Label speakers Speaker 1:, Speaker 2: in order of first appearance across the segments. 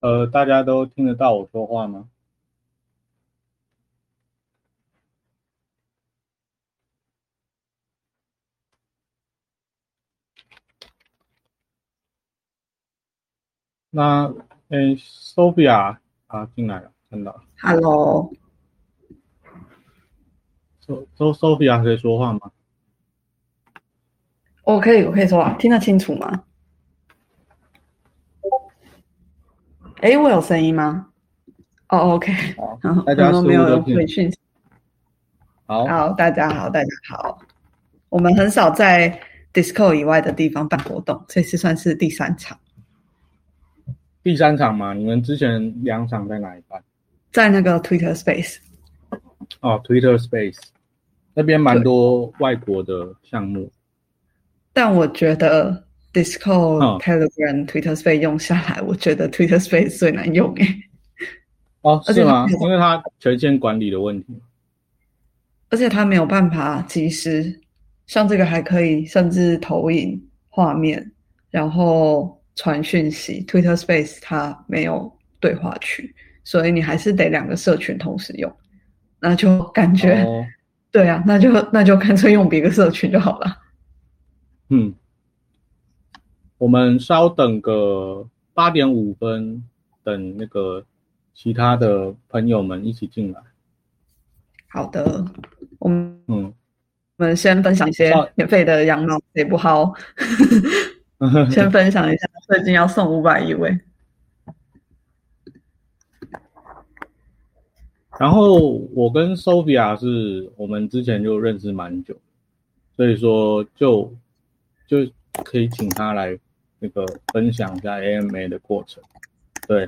Speaker 1: 呃，大家都听得到我说话吗？那，诶，Sophia 啊，进来了，看到了。
Speaker 2: Hello，
Speaker 1: 周周 Sophia 可以说话吗？
Speaker 2: 我可以，我可以说话，听得清楚吗？哎，我有声音吗？哦，OK，
Speaker 1: 大家
Speaker 2: 然后没有人
Speaker 1: 似乎都听
Speaker 2: 回讯息。
Speaker 1: 好，
Speaker 2: 好，大家好，大家好。我们很少在 Disco 以外的地方办活动，这次算是第三场，
Speaker 1: 第三场嘛，你们之前两场在哪里办？
Speaker 2: 在那个 Twitter Space。
Speaker 1: 哦，Twitter Space 那边蛮多外国的项目。
Speaker 2: 但我觉得 Disco、
Speaker 1: 嗯
Speaker 2: Telegram、Twitter Space 用下来，我觉得 Twitter Space 最难用诶。
Speaker 1: 哦，是吗？
Speaker 2: 它
Speaker 1: 因为它权限管理的问题。
Speaker 2: 而且它没有办法及时，像这个还可以，甚至投影画面，然后传讯息。Twitter Space 它没有对话区，所以你还是得两个社群同时用，那就感觉、
Speaker 1: 哦，
Speaker 2: 对啊，那就那就干脆用别个社群就好了。
Speaker 1: 嗯，我们稍等个八点五分，等那个其他的朋友们一起进来。
Speaker 2: 好的，我们
Speaker 1: 嗯，
Speaker 2: 我们先分享一些免费的羊毛，也不好？先分享一下，最近要送五百一位。
Speaker 1: 然后我跟 Sophia 是我们之前就认识蛮久，所以说就就可以请他来那个分享一下 AMA 的过程。对，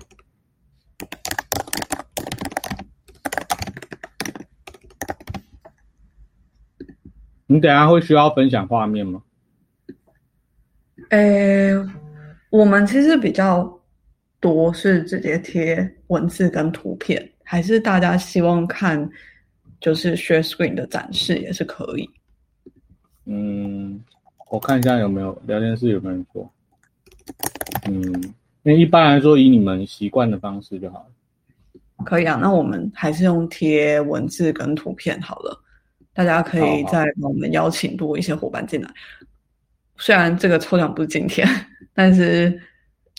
Speaker 1: 你等下会需要分享画面吗？
Speaker 2: 诶，我们其实比较多是直接贴文字跟图片，还是大家希望看就是 share screen 的展示也是可以。
Speaker 1: 嗯，我看一下有没有聊天室有没有人说。嗯，那一般来说以你们习惯的方式就好了。
Speaker 2: 可以啊，那我们还是用贴文字跟图片好了，大家可以再帮我们邀请多一些伙伴进来。虽然这个抽奖不是今天，但是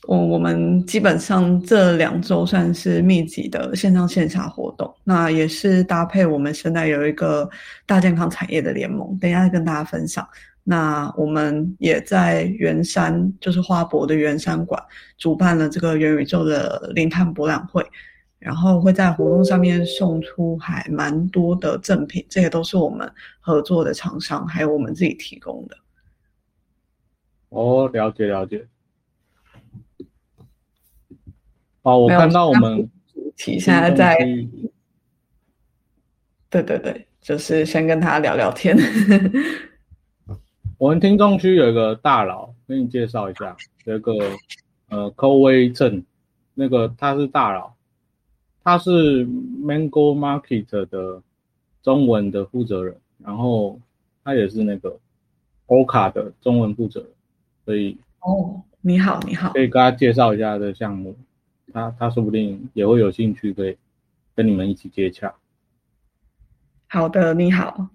Speaker 2: 我我们基本上这两周算是密集的线上线下活动，那也是搭配我们现在有一个大健康产业的联盟，等一下再跟大家分享。那我们也在圆山，就是花博的圆山馆主办了这个元宇宙的零碳博览会，然后会在活动上面送出还蛮多的赠品，这些都是我们合作的厂商还有我们自己提供的。
Speaker 1: 哦，了解了解。哦，我看到我们
Speaker 2: 主题现在在对对对，就是先跟他聊聊天。
Speaker 1: 我们听众区有一个大佬，给你介绍一下，有一个呃寇威正，那个他是大佬，他是 Mango Market 的中文的负责人，然后他也是那个 Oka 的中文负责人，所以
Speaker 2: 哦，你好，你好
Speaker 1: 可，以跟他介绍一下这个项目，他他说不定也会有兴趣，可以跟你们一起接洽。
Speaker 2: 好的，你好。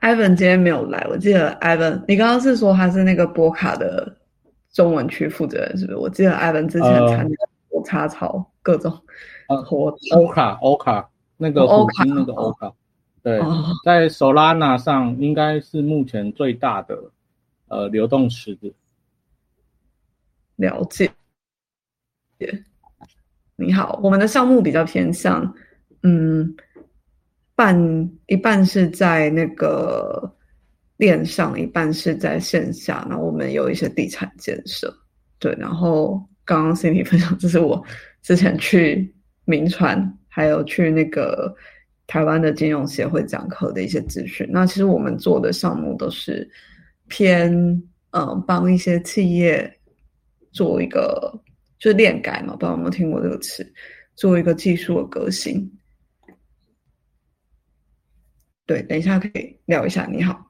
Speaker 2: Ivan 今天没有来，我记得 Ivan，你刚刚是说他是那个波卡的中文区负责人，是不是？我记得 Ivan 之前
Speaker 1: 呃
Speaker 2: 参加过插槽各种
Speaker 1: 呃
Speaker 2: 活动。
Speaker 1: 欧卡欧卡那个
Speaker 2: 哦
Speaker 1: 虎鲸
Speaker 2: Oka，
Speaker 1: 那个欧卡，对，
Speaker 2: 哦，
Speaker 1: 在 Solana 上应该是目前最大的呃流动池子。
Speaker 2: 了解。你好，我们的项目比较偏向，嗯，半一半是在那个链上，一半是在线下。然后我们有一些地产建设，对。然后刚刚 Cindy 分享，这是我之前去名传，还有去那个台湾的金融协会讲课的一些资讯。那其实我们做的项目都是偏，嗯，帮一些企业做一个就是链改嘛，不知道有没有听过这个词，做一个技术的革新。对，等一下可以聊一下。你好，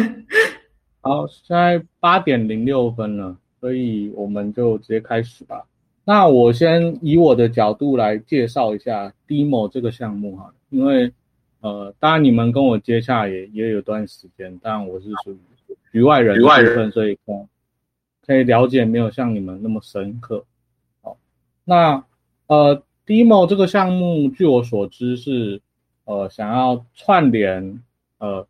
Speaker 1: 好，现在八点零六分了，所以我们就直接开始吧。那我先以我的角度来介绍一下 Demo 这个项目哈，因为呃，当然你们跟我接洽也也有段时间，但我是属于局外人，局外人，所以可可以了解没有像你们那么深刻。好，那呃，Demo 这个项目，据我所知是呃想要串联呃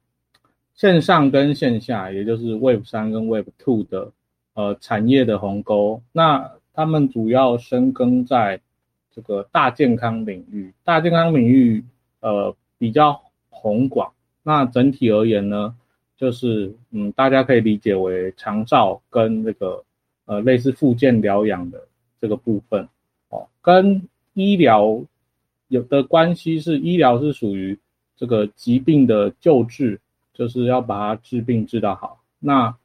Speaker 1: 线上跟线下，也就是 Web 三跟 Web two 的呃产业的鸿沟。那他们主要深耕在这个大健康领域，大健康领域呃比较宏广。那整体而言呢，就是嗯，大家可以理解为长照跟这个呃类似附件疗养的这个部分哦，跟医疗有的关系是医疗是属于这个疾病的救治，就是要把它治病治得好。那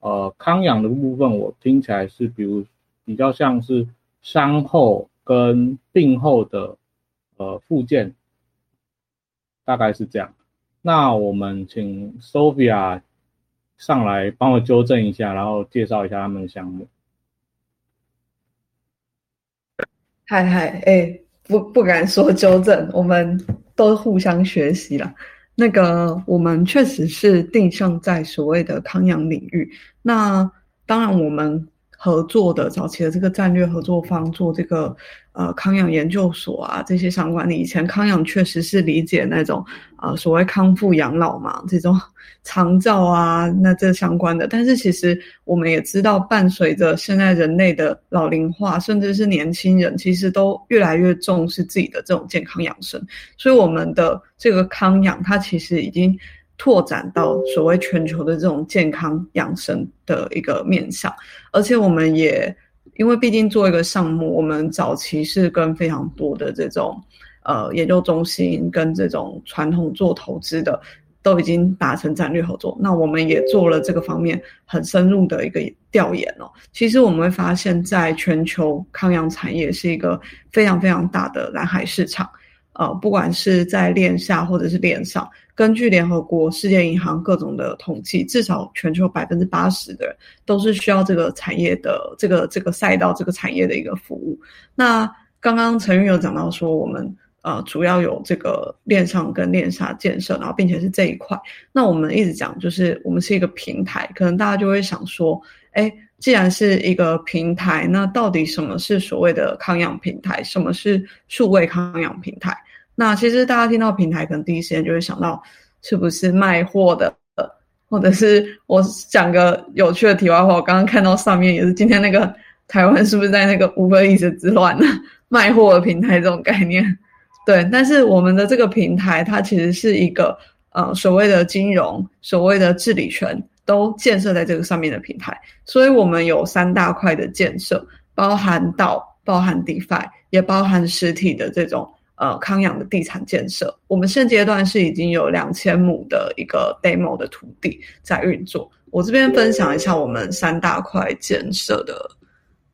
Speaker 1: 呃康养的部分，我听起来是比如。比较像是伤后跟病后的呃附件，大概是这样。那我们请 Sophia 上来帮我纠正一下，然后介绍一下他们的项目。
Speaker 2: 嗨嗨，哎，不不敢说纠正，我们都互相学习了。那个我们确实是定向在所谓的康养领域。那当然我们。合作的早期的这个战略合作方做这个呃康养研究所啊，这些相关的以前康养确实是理解那种呃所谓康复养老嘛，这种 长照啊，那这相关的。但是其实我们也知道，伴随着现在人类的老龄化，甚至是年轻人，其实都越来越重视自己的这种健康养生。所以我们的这个康养，它其实已经。拓展到所谓全球的这种健康养生的一个面向，而且我们也因为毕竟做一个项目，我们早期是跟非常多的这种呃研究中心跟这种传统做投资的都已经达成战略合作。那我们也做了这个方面很深入的一个调研哦。其实我们会发现，在全球康养产业是一个非常非常大的蓝海市场。呃，不管是在链下或者是链上，根据联合国、世界银行各种的统计，至少全球百分之八十的人都是需要这个产业的这个这个赛道、这个产业的一个服务。那刚刚陈玉有讲到说，我们呃主要有这个链上跟链下建设，然后并且是这一块。那我们一直讲，就是我们是一个平台，可能大家就会想说，哎。既然是一个平台，那到底什么是所谓的康养平台？什么是数位康养平台？那其实大家听到平台，可能第一时间就会想到是不是卖货的，或者是我讲个有趣的题外话，我刚刚看到上面也是今天那个台湾是不是在那个五分意识之乱呢？卖货的平台这种概念，对。但是我们的这个平台，它其实是一个呃所谓的金融，所谓的治理权。都建设在这个上面的平台，所以我们有三大块的建设，包含到包含 DeFi，也包含实体的这种呃康养的地产建设。我们现阶段是已经有两千亩的一个 demo 的土地在运作。我这边分享一下我们三大块建设的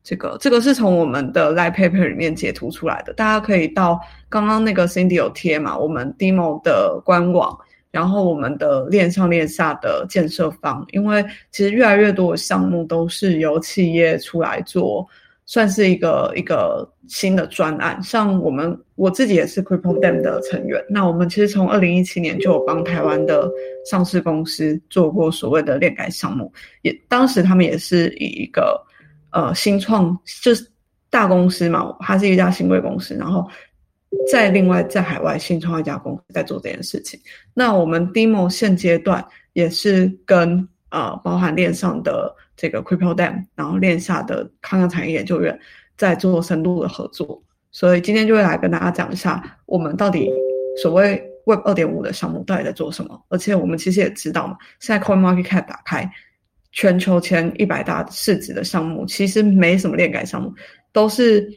Speaker 2: 这个，这个是从我们的 light paper 里面截图出来的，大家可以到刚刚那个 Cindy 有贴嘛，我们 demo 的官网。然后我们的链上链下的建设方，因为其实越来越多的项目都是由企业出来做，算是一个一个新的专案。像我们我自己也是 Crypto Dam 的成员，那我们其实从二零一七年就有帮台湾的上市公司做过所谓的链改项目，也当时他们也是以一个呃新创，就是大公司嘛，它是一家新贵公司，然后。在另外在海外新创一家公司在做这件事情，那我们 Demo 现阶段也是跟呃包含链上的这个 Crypto Dam，然后链下的康养产业研究院在做深度的合作，所以今天就会来跟大家讲一下我们到底所谓 Web 二点五的项目到底在做什么，而且我们其实也知道嘛，现在 Coin Market Cap 打开全球前一百大市值的项目，其实没什么链改项目，都是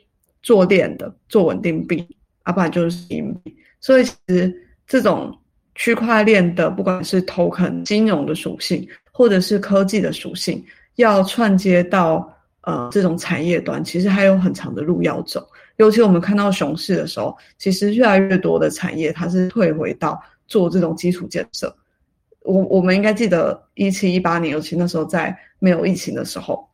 Speaker 2: 做链的，做稳定币。要不然就是银币，所以其实这种区块链的，不管是 token 金融的属性，或者是科技的属性，要串接到呃这种产业端，其实还有很长的路要走。尤其我们看到熊市的时候，其实越来越多的产业它是退回到做这种基础建设。我我们应该记得一七一八年，尤其那时候在没有疫情的时候，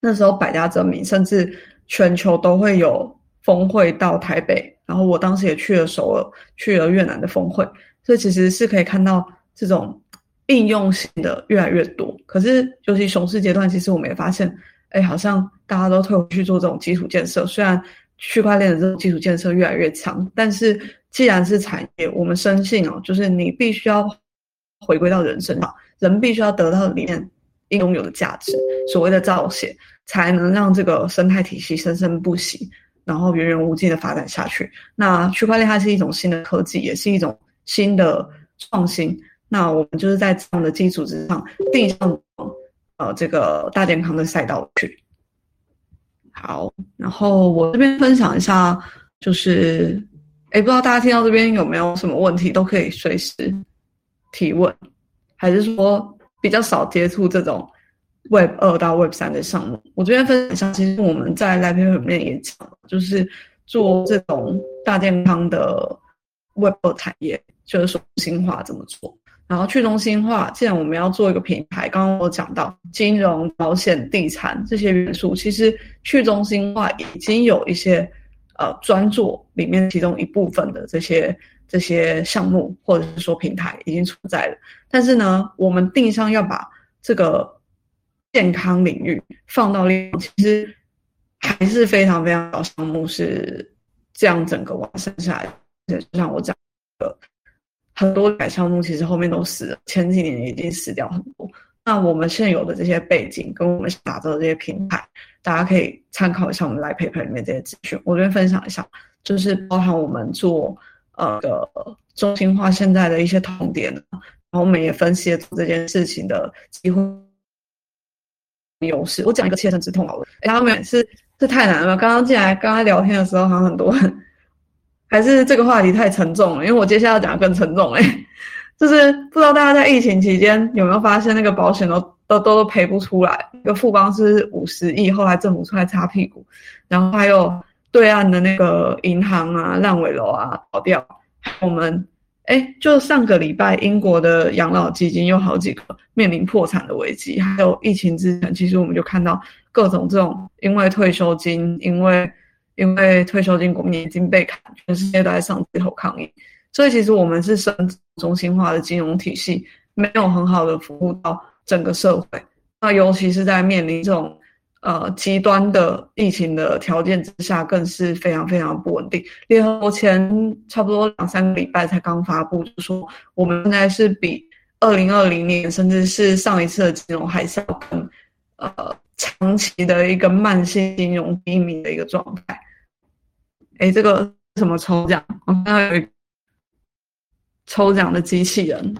Speaker 2: 那时候百家争鸣，甚至全球都会有峰会到台北，然后我当时也去了首尔，去了越南的峰会，所以其实是可以看到这种应用性的越来越多。可是尤其熊市阶段，其实我们也发现，哎，好像大家都退回去做这种基础建设，虽然。区块链的这种基础建设越来越强，但是既然是产业，我们深信哦，就是你必须要回归到人身上，人必须要得到里面应有的价值，所谓的造血，才能让这个生态体系生生不息，然后源源无尽的发展下去。那区块链它是一种新的科技，也是一种新的创新。那我们就是在这样的基础之上，定上呃这个大健康的赛道去。好，然后我这边分享一下，就是，哎，不知道大家听到这边有没有什么问题，都可以随时提问，还是说比较少接触这种 Web 二到 Web 三的项目？我这边分享，其实我们在 Live Paper 里面也讲，就是做这种大健康的 Web 产业，就是说新化怎么做。然后去中心化，既然我们要做一个平台，刚刚我讲到金融、保险、地产这些元素，其实去中心化已经有一些呃专做里面其中一部分的这些这些项目或者是说平台已经存在了。但是呢，我们定向要把这个健康领域放到另，其实还是非常非常少项目是这样整个完善下来。就像我讲的。很多改项目其实后面都死了，前几年已经死掉很多。那我们现有的这些背景跟我们打造的这些平台，大家可以参考一下我们来 paper 里面这些资讯。我这边分享一下，就是包含我们做呃的中心化现在的一些痛点，然后我们也分析了这件事情的机会优势。我讲一个切身之痛好了，然后每次是太难了。刚刚进来刚刚聊天的时候，好像很多人。还是这个话题太沉重了，因为我接下来要讲更沉重哎，就是不知道大家在疫情期间有没有发现那个保险都都都都赔不出来，一个富邦是五十亿，后来政府出来擦屁股，然后还有对岸的那个银行啊、烂尾楼啊倒掉，我们哎，就上个礼拜英国的养老基金有好几个面临破产的危机，还有疫情之前，其实我们就看到各种这种因为退休金，因为。因为退休金国民已经被砍，全世界都在上街头抗议，所以其实我们是生中心化的金融体系，没有很好的服务到整个社会。那尤其是在面临这种呃极端的疫情的条件之下，更是非常非常不稳定。联合国前差不多两三个礼拜才刚发布，就说我们现在是比二零二零年，甚至是上一次的金融海啸更呃。长期的一个慢性金融低迷的一个状态。哎，这个什么抽奖？我看到有抽奖的机器人。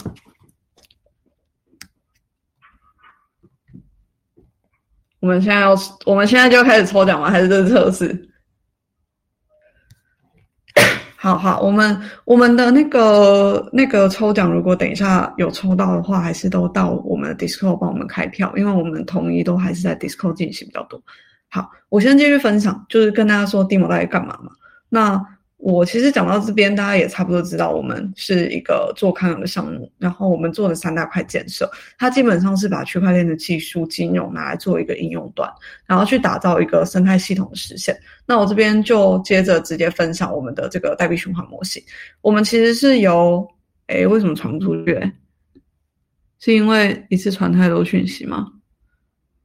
Speaker 2: 我们现在要，我们现在就开始抽奖吗？还是这是测试？好好，我们我们的那个那个抽奖，如果等一下有抽到的话，还是都到我们的 Discord 帮我们开票，因为我们统一都还是在 Discord 进行比较多。好，我先继续分享，就是跟大家说 Demo 到底干嘛嘛？那。我其实讲到这边，大家也差不多知道，我们是一个做康养的项目，然后我们做的三大块建设，它基本上是把区块链的技术、金融拿来做一个应用端，然后去打造一个生态系统的实现。那我这边就接着直接分享我们的这个代币循环模型。我们其实是由，哎，为什么传不出去？是因为一次传太多讯息吗？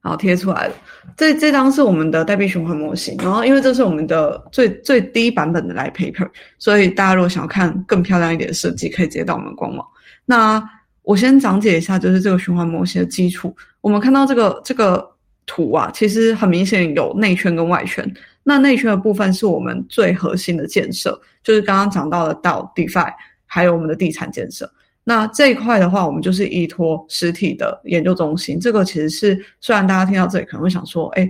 Speaker 2: 好，贴出来了。这这张是我们的代币循环模型，然后因为这是我们的最最低版本的来 paper，所以大家如果想要看更漂亮一点的设计，可以直接到我们官网。那我先讲解一下，就是这个循环模型的基础。我们看到这个这个图啊，其实很明显有内圈跟外圈。那内圈的部分是我们最核心的建设，就是刚刚讲到的到 DeFi，还有我们的地产建设。那这一块的话，我们就是依托实体的研究中心。这个其实是，虽然大家听到这里可能会想说，哎，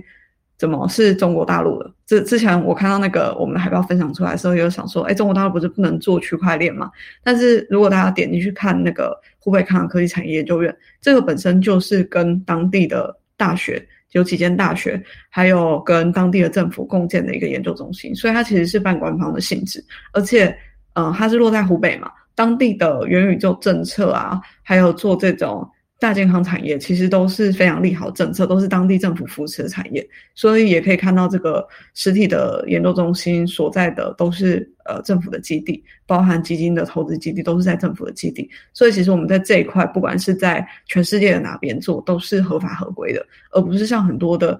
Speaker 2: 怎么是中国大陆的？之之前我看到那个我们的海报分享出来的时候，也有想说，哎，中国大陆不是不能做区块链吗？但是如果大家点进去看那个湖北康养科技产业研究院，这个本身就是跟当地的大学有几间大学，还有跟当地的政府共建的一个研究中心，所以它其实是半官方的性质，而且。嗯，它是落在湖北嘛？当地的元宇宙政策啊，还有做这种。大健康产业其实都是非常利好政策，都是当地政府扶持的产业，所以也可以看到这个实体的研究中心所在的都是呃政府的基地，包含基金的投资基地都是在政府的基地，所以其实我们在这一块，不管是在全世界的哪边做，都是合法合规的，而不是像很多的。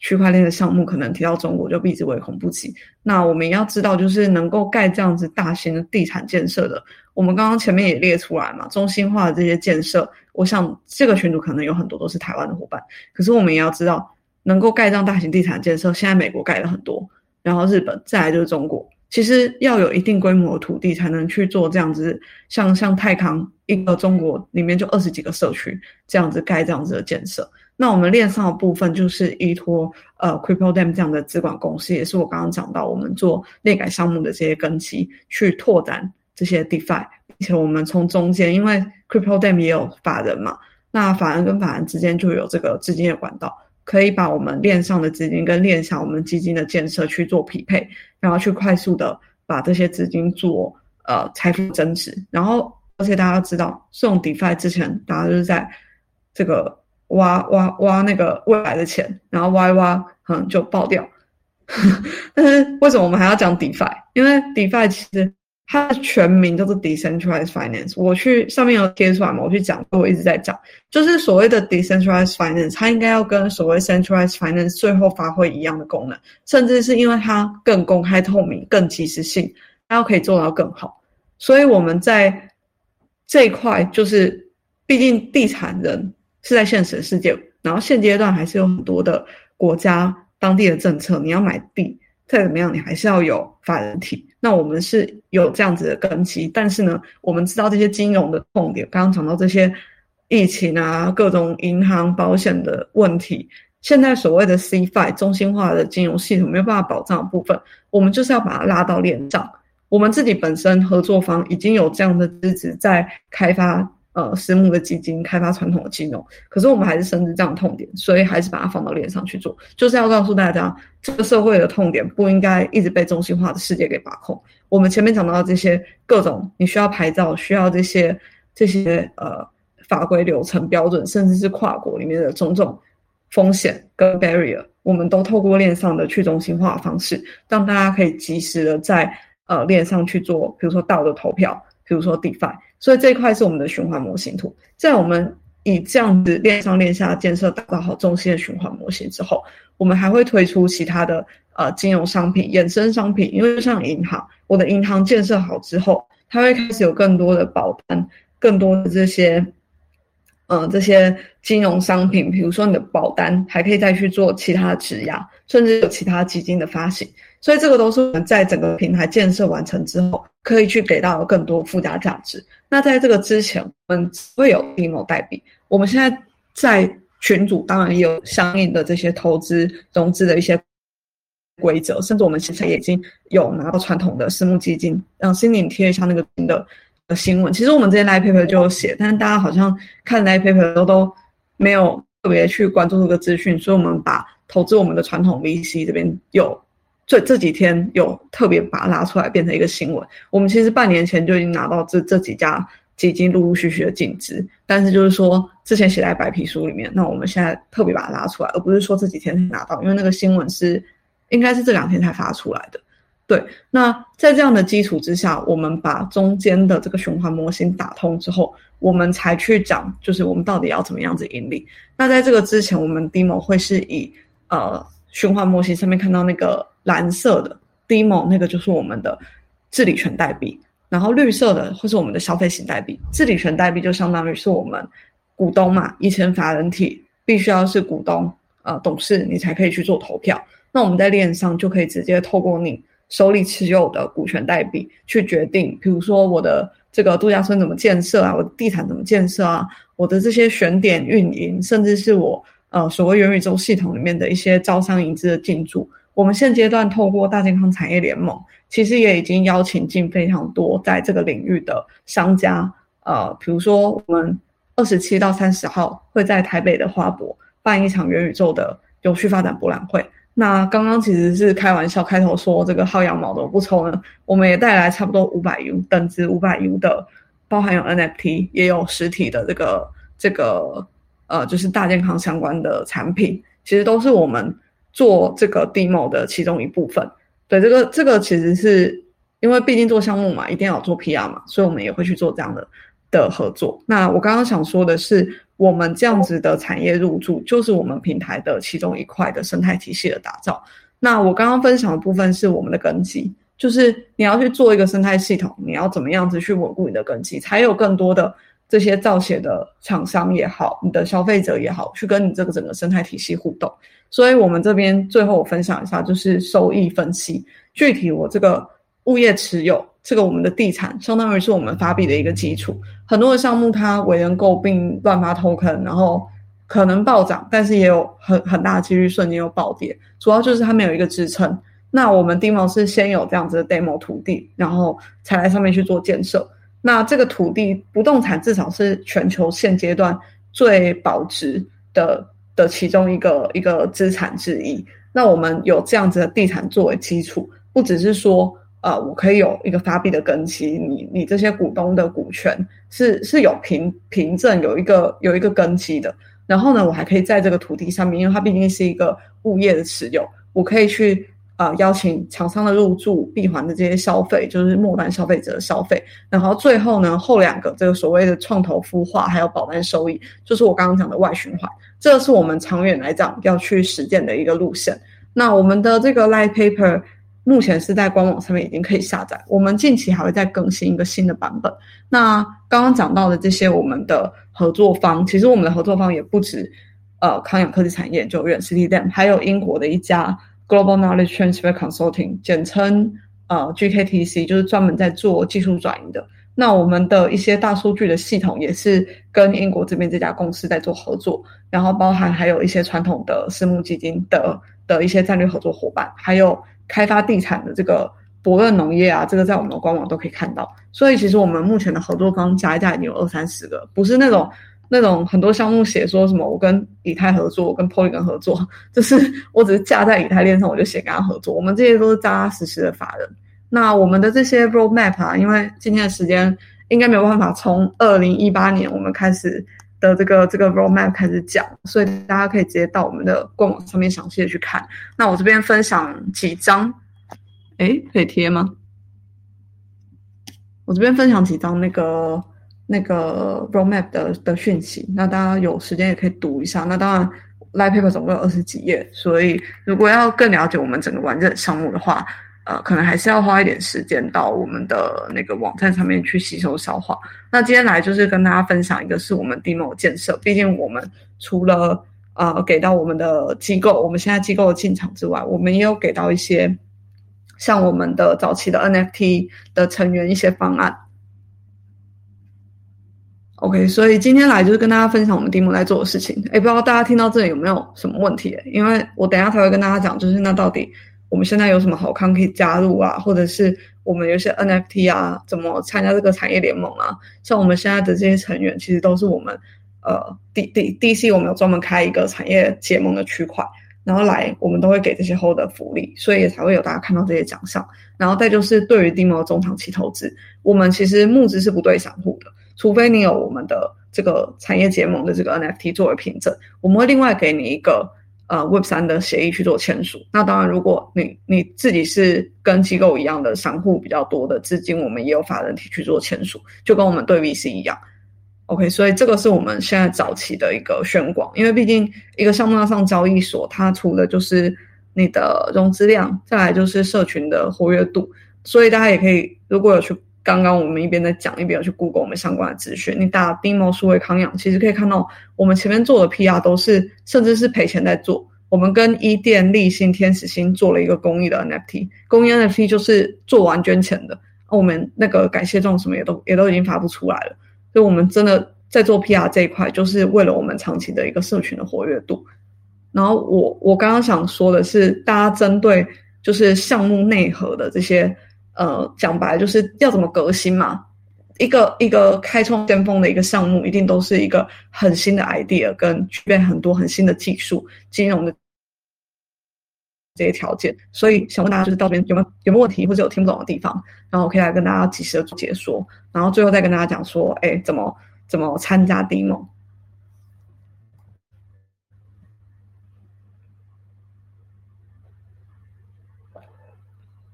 Speaker 2: 区块链的项目可能提到中国就避之唯恐不及。那我们要知道，就是能够盖这样子大型的地产建设的，我们刚刚前面也列出来嘛，中心化的这些建设，我想这个群组可能有很多都是台湾的伙伴。可是我们也要知道，能够盖这样大型地产建设，现在美国盖了很多，然后日本，再来就是中国。其实要有一定规模的土地，才能去做这样子，像像泰康一个中国里面就二十几个社区这样子盖这样子的建设。那我们链上的部分就是依托呃 Crypto Dam 这样的资管公司，也是我刚刚讲到我们做链改项目的这些根基，去拓展这些 DeFi，并且我们从中间，因为 Crypto Dam 也有法人嘛，那法人跟法人之间就有这个资金的管道，可以把我们链上的资金跟链下我们基金的建设去做匹配，然后去快速的把这些资金做呃财富增值，然后而且大家知道，送 DeFi 之前，大家就是在这个。挖挖挖那个未来的钱，然后挖一挖，可能就爆掉。但是为什么我们还要讲 DeFi？因为 DeFi 其实它的全名叫做 Decentralized Finance。我去上面有贴出来嘛，我去讲，我一直在讲，就是所谓的 Decentralized Finance，它应该要跟所谓 Centralized Finance 最后发挥一样的功能，甚至是因为它更公开透明、更及时性，它要可以做到更好。所以我们在这一块，就是毕竟地产人。是在现实世界，然后现阶段还是有很多的国家当地的政策，你要买地再怎么样，你还是要有法人体。那我们是有这样子的根基，但是呢，我们知道这些金融的痛点，刚刚讲到这些疫情啊，各种银行、保险的问题，现在所谓的 CFI 中心化的金融系统没有办法保障的部分，我们就是要把它拉到链上。我们自己本身合作方已经有这样的资质在开发。呃，私募的基金开发传统的金融，可是我们还是深知这样的痛点，所以还是把它放到链上去做，就是要告诉大家，这个社会的痛点不应该一直被中心化的世界给把控。我们前面讲到这些各种你需要牌照、需要这些这些呃法规流程标准，甚至是跨国里面的种种风险跟 barrier，我们都透过链上的去中心化的方式，让大家可以及时的在呃链上去做，比如说道的投票，比如说 DeFi。所以这一块是我们的循环模型图。在我们以这样子链上链下建设打造好中心的循环模型之后，我们还会推出其他的呃金融商品、衍生商品。因为像银行，我的银行建设好之后，它会开始有更多的保单、更多的这些嗯这些金融商品。比如说你的保单还可以再去做其他质押，甚至有其他基金的发行。所以这个都是我们在整个平台建设完成之后，可以去给到更多附加价值。那在这个之前，我们会有 demo 代币。我们现在在群组当然也有相应的这些投资融资的一些规则，甚至我们其实也已经有拿到传统的私募基金，让心灵贴一下那个新的的新闻。其实我们之前 live paper 就有写，但是大家好像看 live paper 都都没有特别去关注这个资讯，所以我们把投资我们的传统 VC 这边有。这这几天有特别把它拉出来变成一个新闻。我们其实半年前就已经拿到这这几家基金陆陆续续的净值，但是就是说之前写在白皮书里面，那我们现在特别把它拉出来，而不是说这几天才拿到，因为那个新闻是应该是这两天才发出来的。对，那在这样的基础之下，我们把中间的这个循环模型打通之后，我们才去讲，就是我们到底要怎么样子盈利。那在这个之前，我们 demo 会是以呃循环模型上面看到那个。蓝色的 demo 那个就是我们的治理权代币，然后绿色的会是我们的消费型代币。治理权代币就相当于是我们股东嘛，以前法人体必须要是股东呃董事，你才可以去做投票。那我们在链上就可以直接透过你手里持有的股权代币去决定，比如说我的这个度假村怎么建设啊，我的地产怎么建设啊，我的这些选点运营，甚至是我呃所谓元宇宙系统里面的一些招商引资的进驻。我们现阶段透过大健康产业联盟，其实也已经邀请进非常多在这个领域的商家。呃，比如说我们二十七到三十号会在台北的花博办一场元宇宙的有序发展博览会。那刚刚其实是开玩笑，开头说这个薅羊毛的我不抽呢，我们也带来差不多五百 U 等值五百 U 的，包含有 NFT 也有实体的这个这个呃就是大健康相关的产品，其实都是我们做这个 demo 的其中一部分。对，这个这个其实是因为毕竟做项目嘛，一定要做 PR 嘛，所以我们也会去做这样的的合作。那我刚刚想说的是。我们这样子的产业入驻，就是我们平台的其中一块的生态体系的打造。那我刚刚分享的部分是我们的根基，就是你要去做一个生态系统，你要怎么样子去稳固你的根基，才有更多的这些造血的厂商也好，你的消费者也好，去跟你这个整个生态体系互动。所以，我们这边最后我分享一下，就是收益分析。具体我这个物业持有。这个我们的地产相当于是我们发币的一个基础，很多的项目它为人诟病乱发 token，然后可能暴涨，但是也有很很大的几率瞬间又暴跌，主要就是它没有一个支撑。那我们 demo 是先有这样子的 demo 土地，然后才来上面去做建设。那这个土地不动产至少是全球现阶段最保值的的其中一个一个资产之一。那我们有这样子的地产作为基础，不只是说。呃，我可以有一个发币的根基，你你这些股东的股权是是有凭凭证，有一个有一个根基的。然后呢，我还可以在这个土地上面，因为它毕竟是一个物业的持有，我可以去呃邀请厂商的入驻、闭环的这些消费，就是末端消费者的消费。然后最后呢，后两个这个所谓的创投孵化还有保单收益，就是我刚刚讲的外循环，这是我们长远来讲要去实践的一个路线。那我们的这个 light paper。目前是在官网上面已经可以下载，我们近期还会再更新一个新的版本。那刚刚讲到的这些我们的合作方，其实我们的合作方也不止呃康养科技产业研究院 CTDM，还有英国的一家 Global Knowledge Transfer Consulting，简称呃 GKTC，就是专门在做技术转移的。那我们的一些大数据的系统也是跟英国这边这家公司在做合作，然后包含还有一些传统的私募基金的的一些战略合作伙伴，还有。开发地产的这个博润农业啊，这个在我们的官网都可以看到。所以其实我们目前的合作方加一加已经有二三十个，不是那种那种很多项目写说什么我跟以太合作，我跟 Polygon 合作，就是我只是架在以太链上，我就写跟他合作。我们这些都是扎扎实实的法人。那我们的这些 roadmap 啊，因为今天的时间应该没有办法从二零一八年我们开始的这个这个 roadmap 开始讲，所以大家可以直接到我们的官网上面详细的去看。那我这边分享几张，哎，可以贴吗？我这边分享几张那个那个 roadmap 的的讯息，那大家有时间也可以读一下。那当然，live paper 总共有二十几页，所以如果要更了解我们整个完整项目的话，呃，可能还是要花一点时间到我们的那个网站上面去吸收消化。那今天来就是跟大家分享一个是我们 demo 建设，毕竟我们除了呃给到我们的机构，我们现在机构的进场之外，我们也有给到一些像我们的早期的 NFT 的成员一些方案。OK，所以今天来就是跟大家分享我们 demo 在做的事情。哎，不知道大家听到这里有没有什么问题？因为我等下才会跟大家讲，就是那到底。我们现在有什么好康可以加入啊？或者是我们有些 NFT 啊，怎么参加这个产业联盟啊？像我们现在的这些成员，其实都是我们呃 D D D C，我们有专门开一个产业结盟的区块，然后来我们都会给这些 Hold 福利，所以才会有大家看到这些奖项。然后再就是对于 Demo 中长期投资，我们其实募资是不对散户的，除非你有我们的这个产业结盟的这个 NFT 作为凭证，我们会另外给你一个。呃，Web 三的协议去做签署。那当然，如果你你自己是跟机构一样的散户比较多的资金，我们也有法人体去做签署，就跟我们对 VC 一样。OK，所以这个是我们现在早期的一个宣广，因为毕竟一个项目要上交易所，它除了就是你的融资量，再来就是社群的活跃度，所以大家也可以如果有去。刚刚我们一边在讲，一边有去 Google 我们相关的资讯。你打 Demo 数位康养，其实可以看到我们前面做的 PR 都是，甚至是赔钱在做。我们跟伊甸、立信、天使星做了一个公益的 NFT，公益 NFT 就是做完捐钱的。我们那个感谢状什么也都也都已经发布出来了。所以，我们真的在做 PR 这一块，就是为了我们长期的一个社群的活跃度。然后，我我刚刚想说的是，大家针对就是项目内核的这些。呃，讲白就是要怎么革新嘛？一个一个开创先锋的一个项目，一定都是一个很新的 idea，跟具备很多很新的技术、金融的这些条件。所以想问大家，就是到这边有没有有没有问题，或者有听不懂的地方，然后我可以来跟大家及时的解说，然后最后再跟大家讲说，哎，怎么怎么参加 demo。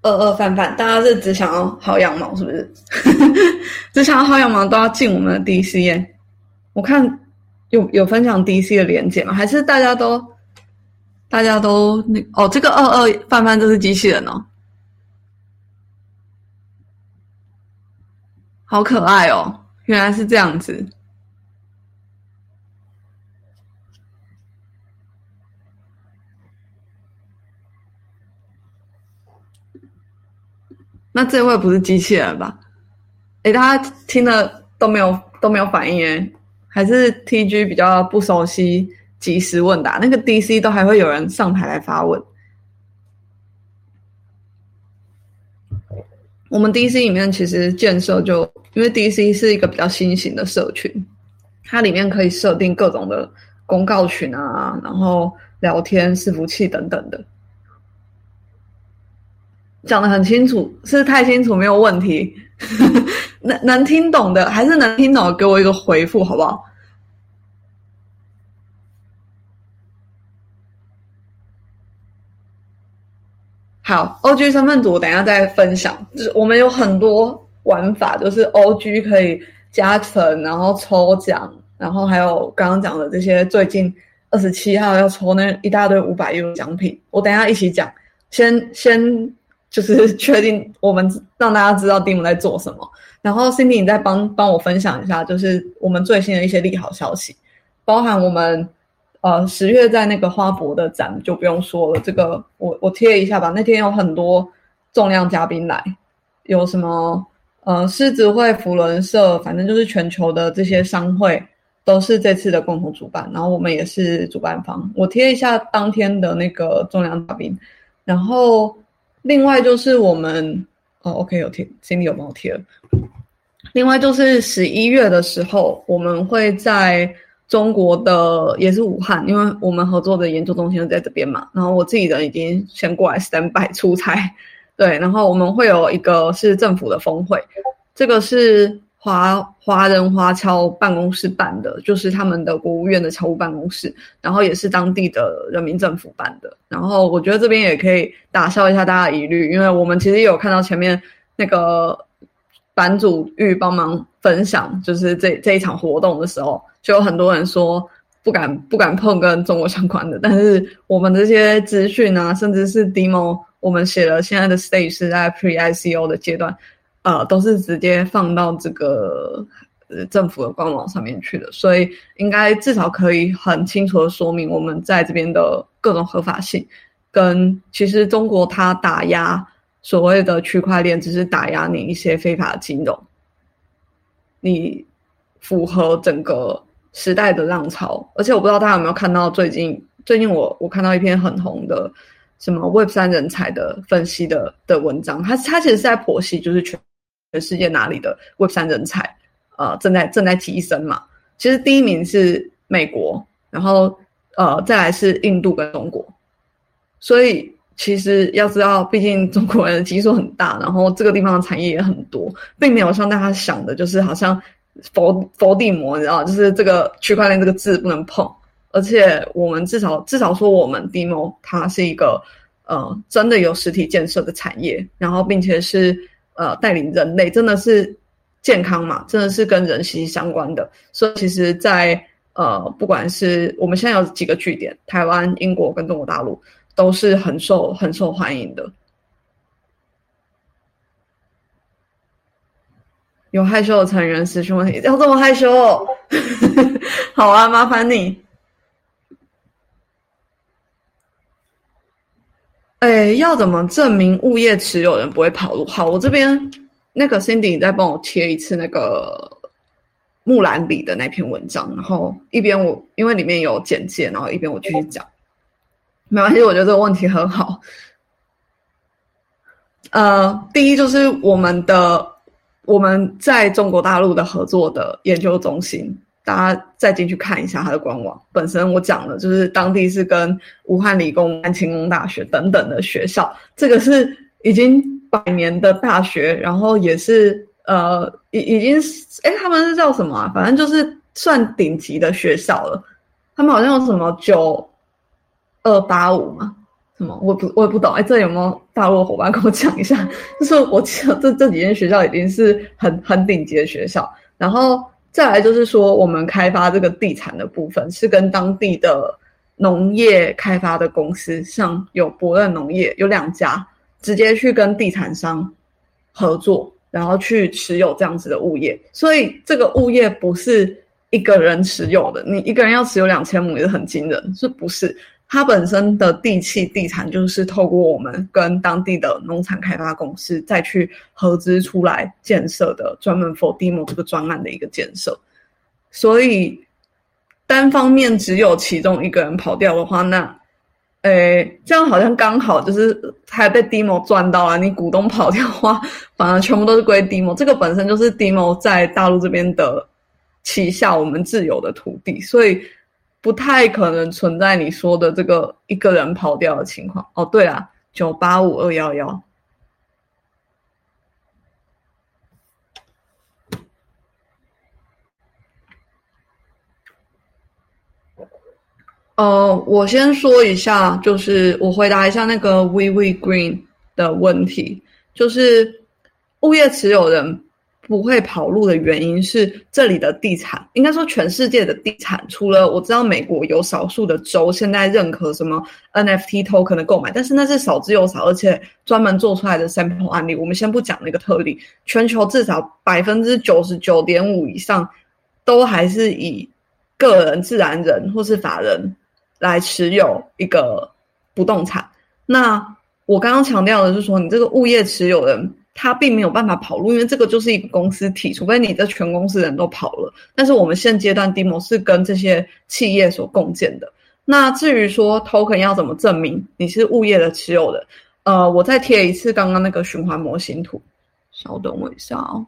Speaker 2: 二二范范，大家是只想要薅羊毛，是不是？只想要薅羊毛都要进我们的 DC 耶？我看有有分享 DC 的连接吗？还是大家都大家都那哦？这个二二范范这是机器人哦，好可爱哦！原来是这样子。那这位不是机器人吧？哎，大家听了都没有都没有反应哎，还是 TG 比较不熟悉即时问答，那个 DC 都还会有人上台来发问。我们 DC 里面其实建设就因为 DC 是一个比较新型的社群，它里面可以设定各种的公告群啊，然后聊天伺服器等等的。讲的很清楚，是太清楚没有问题。能能听懂的，还是能听懂，给我一个回复好不好？好，OG 身份组，等下再分享。就是我们有很多玩法，就是 OG 可以加成，然后抽奖，然后还有刚刚讲的这些，最近二十七号要抽那一大堆五百 U 奖品，我等下一起讲。先先。就是 确定我们让大家知道 Dim 在做什么，然后 Cindy 你再帮帮我分享一下，就是我们最新的一些利好消息，包含我们呃十月在那个花博的展就不用说了，这个我我贴一下吧。那天有很多重量嘉宾来，有什么呃狮子会、福伦社，反正就是全球的这些商会都是这次的共同主办，然后我们也是主办方。我贴一下当天的那个重量嘉宾，然后。另外就是我们哦，OK，有贴，心里有猫贴。另外就是十一月的时候，我们会在中国的也是武汉，因为我们合作的研究中心在这边嘛。然后我自己人已经先过来 stand by 出差，对。然后我们会有一个是政府的峰会，这个是。华华人华侨办公室办的，就是他们的国务院的侨务办公室，然后也是当地的人民政府办的。然后我觉得这边也可以打消一下大家疑虑，因为我们其实有看到前面那个版主欲帮忙分享，就是这这一场活动的时候，就有很多人说不敢不敢碰跟中国相关的。但是我们这些资讯啊，甚至是 demo，我们写了现在的 stage 是在 pre ICO 的阶段。呃，都是直接放到这个呃政府的官网上面去的，所以应该至少可以很清楚的说明我们在这边的各种合法性，跟其实中国它打压所谓的区块链，只是打压你一些非法金融，你符合整个时代的浪潮，而且我不知道大家有没有看到最近最近我我看到一篇很红的什么 Web 三人才的分析的的文章，他他其实是在剖析就是全。全世界哪里的 Web 三人才，呃，正在正在提升嘛？其实第一名是美国，然后呃，再来是印度跟中国。所以其实要知道，毕竟中国人的基数很大，然后这个地方的产业也很多，并没有像大家想的，就是好像佛佛地魔，你知道，就是这个区块链这个字不能碰。而且我们至少至少说，我们 Demo 它是一个呃真的有实体建设的产业，然后并且是。呃，带领人类真的是健康嘛？真的是跟人息息相关的。所以，其实，在呃，不管是我们现在有几个据点，台湾、英国跟中国大陆，都是很受很受欢迎的。有害羞的成员私讯问题，要这么害羞？好啊，麻烦你。哎，要怎么证明物业持有人不会跑路？好，我这边那个 Cindy 你再帮我贴一次那个木兰里的那篇文章，然后一边我因为里面有简介，然后一边我继续讲。没关系，我觉得这个问题很好。呃，第一就是我们的我们在中国大陆的合作的研究中心，大家再进去看一下它的官网。本身我讲的就是当地是跟武汉理工、安庆工大学等等的学校，这个是已经百年的大学，然后也是呃已已经哎他们是叫什么啊？反正就是算顶级的学校了。他们好像有什么九二八五嘛？什么？我不我也不懂。哎，这有没有大陆伙伴跟我讲一下？就是我记得这这几间学校已经是很很顶级的学校，然后再来就是说，我们开发这个地产的部分是跟当地的农业开发的公司，像有博润农业有两家，直接去跟地产商合作，然后去持有这样子的物业。所以这个物业不是一个人持有的，你一个人要持有两千亩也是很惊人，是不是？它本身的地契地产就是透过我们跟当地的农产开发公司再去合资出来建设的，专门 for demo 这个专案的一个建设。所以单方面只有其中一个人跑掉的话，那，诶，这样好像刚好就是还被 demo 赚到了。你股东跑掉的话，反而全部都是归 demo。这个本身就是 demo 在大陆这边的旗下我们自有的土地，所以。不太可能存在你说的这个一个人跑掉的情况哦。对了，九八五二幺幺。呃，我先说一下，就是我回答一下那个 V V Green 的问题，就是物业持有人。不会跑路的原因是这里的地产，应该说全世界的地产，除了我知道美国有少数的州现在认可什么 NFT token 的购买，但是那是少之又少，而且专门做出来的 sample 案例，我们先不讲那个特例，全球至少百分之九十九点五以上都还是以个人、自然人或是法人来持有一个不动产。那我刚刚强调的是说，你这个物业持有人。他并没有办法跑路，因为这个就是一个公司体，除非你的全公司人都跑了。但是我们现阶段 demo 是跟这些企业所共建的。那至于说 token 要怎么证明你是物业的持有人，呃，我再贴一次刚刚那个循环模型图，稍等我一下哦。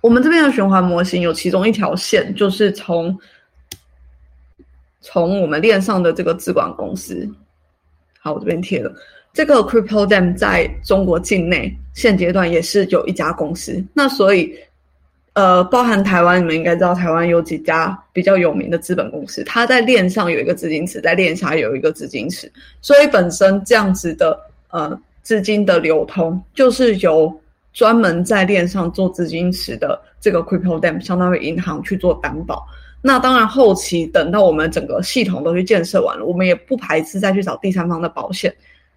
Speaker 2: 我们这边的循环模型有其中一条线，就是从从我们链上的这个资管公司，好，我这边贴了。这个 Crypto Dam 在中国境内现阶段也是有一家公司，那所以，呃，包含台湾，你们应该知道台湾有几家比较有名的资本公司，它在链上有一个资金池，在链下有一个资金池，所以本身这样子的呃资金的流通，就是由专门在链上做资金池的这个 Crypto Dam 相当于银行去做担保。那当然后期等到我们整个系统都去建设完了，我们也不排斥再去找第三方的保险。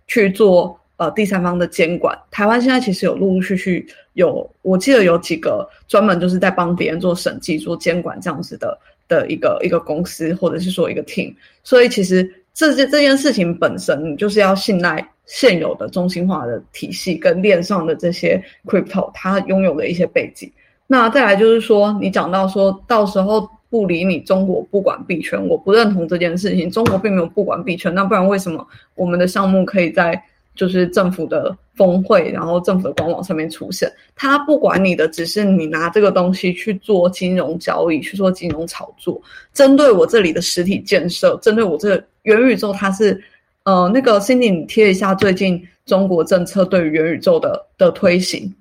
Speaker 2: 去做呃第三方的监管，台湾现在其实有陆陆续续有，我记得有几个专门就是在帮别人做审计、做监管这样子的的一个一个公司，或者是说一个 team。所以其实这件这件事情本身，你就是要信赖现有的中心化的体系跟链上的这些 crypto 它拥有的一些背景。那再来就是说，你讲到说到时候不理你中国不管币圈，我不认同这件事情。中国并没有不管币圈，那不然为什么我们的项目可以在就是政府的峰会，然后政府的官网上面出现？他不管你的，只是你拿这个东西去做金融交易，去做金融炒作。针对我这里的实体建设，针对我这元宇宙，它是呃那个 Cindy，你贴一下最近中国政策对于元宇宙的的推行。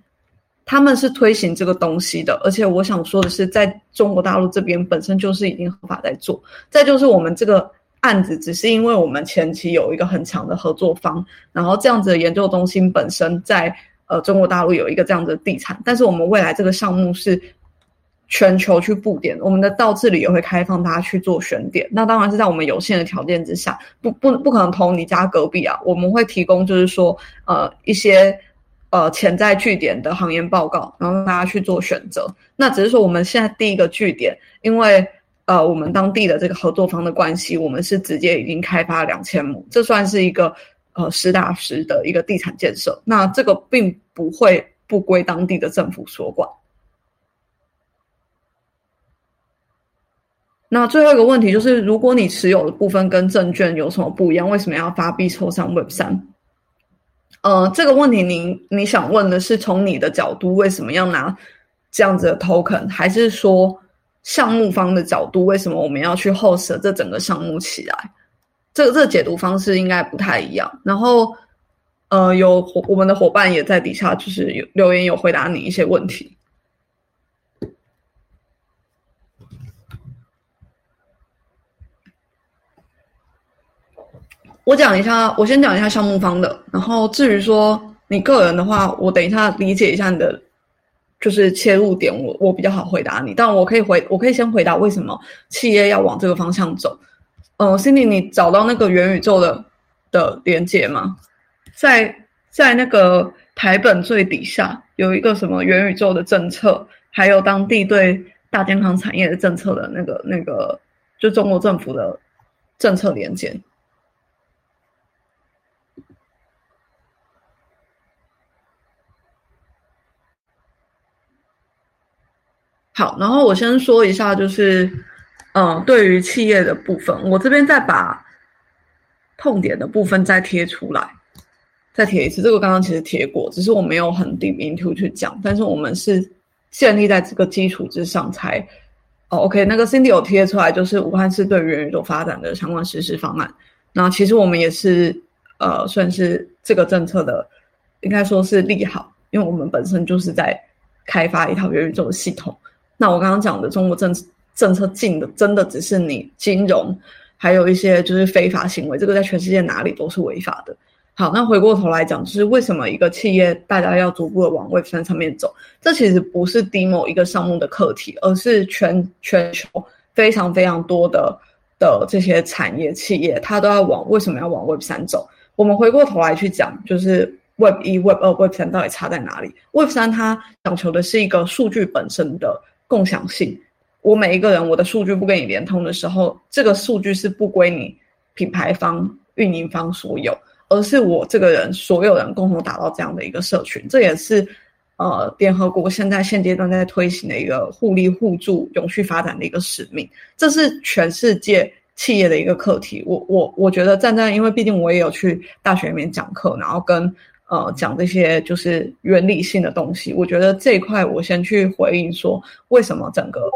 Speaker 2: 他们是推行这个东西的，而且我想说的是，在中国大陆这边本身就是已经合法在做。再就是我们这个案子，只是因为我们前期有一个很强的合作方，然后这样子的研究中心本身在呃中国大陆有一个这样的地产，但是我们未来这个项目是全球去布点，我们的到这里也会开放大家去做选点。那当然是在我们有限的条件之下，不不不可能投你家隔壁啊，我们会提供就是说呃一些。呃，潜在据点的行业报告，然后让大家去做选择。那只是说，我们现在第一个据点，因为呃，我们当地的这个合作方的关系，我们是直接已经开发两千亩，这算是一个呃实打实的一个地产建设。那这个并不会不归当地的政府所管。那最后一个问题就是，如果你持有的部分跟证券有什么不一样，为什么要发币抽上 Web 三？呃，这个问题您你想问的是从你的角度为什么要拿这样子的 token，还是说项目方的角度，为什么我们要去 host 这整个项目起来？这个这个解读方式应该不太一样。然后，呃，有我们的伙伴也在底下就是有留言有回答你一些问题。我讲一下，我先讲一下项目方的，然后至于说你个人的话，我等一下理解一下你的就是切入点，我我比较好回答你。但我可以回，我可以先回答为什么企业要往这个方向走。呃，Cindy，你找到那个元宇宙的的连接吗？在在那个台本最底下有一个什么元宇宙的政策，还有当地对大健康产业的政策的那个那个，就中国政府的政策连接。好，然后我先说一下，就是，嗯，对于企业的部分，我这边再把痛点的部分再贴出来，再贴一次。这个刚刚其实贴过，只是我没有很 deep into 去讲，但是我们是建立在这个基础之上才，哦，OK，那个 Cindy 有贴出来，就是武汉市对于元宇宙发展的相关实施方案。那其实我们也是，呃，算是这个政策的，应该说是利好，因为我们本身就是在开发一套元宇宙的系统。那我刚刚讲的中国政政策禁的，真的只是你金融，还有一些就是非法行为，这个在全世界哪里都是违法的。好，那回过头来讲，就是为什么一个企业大家要逐步的往 Web 三上面走？这其实不是低某一个项目的课题，而是全全球非常非常多的的这些产业企业，它都要往为什么要往 Web 三走？我们回过头来去讲，就是 Web 一、Web 二、Web 三到底差在哪里？Web 三它讲求的是一个数据本身的。共享性，我每一个人，我的数据不跟你连通的时候，这个数据是不归你品牌方、运营方所有，而是我这个人所有人共同打造这样的一个社群。这也是呃联合国现在现阶段在推行的一个互利互助、永续发展的一个使命。这是全世界企业的一个课题。我我我觉得站在，因为毕竟我也有去大学里面讲课，然后跟。呃，讲这些就是原理性的东西。我觉得这一块，我先去回应说，为什么整个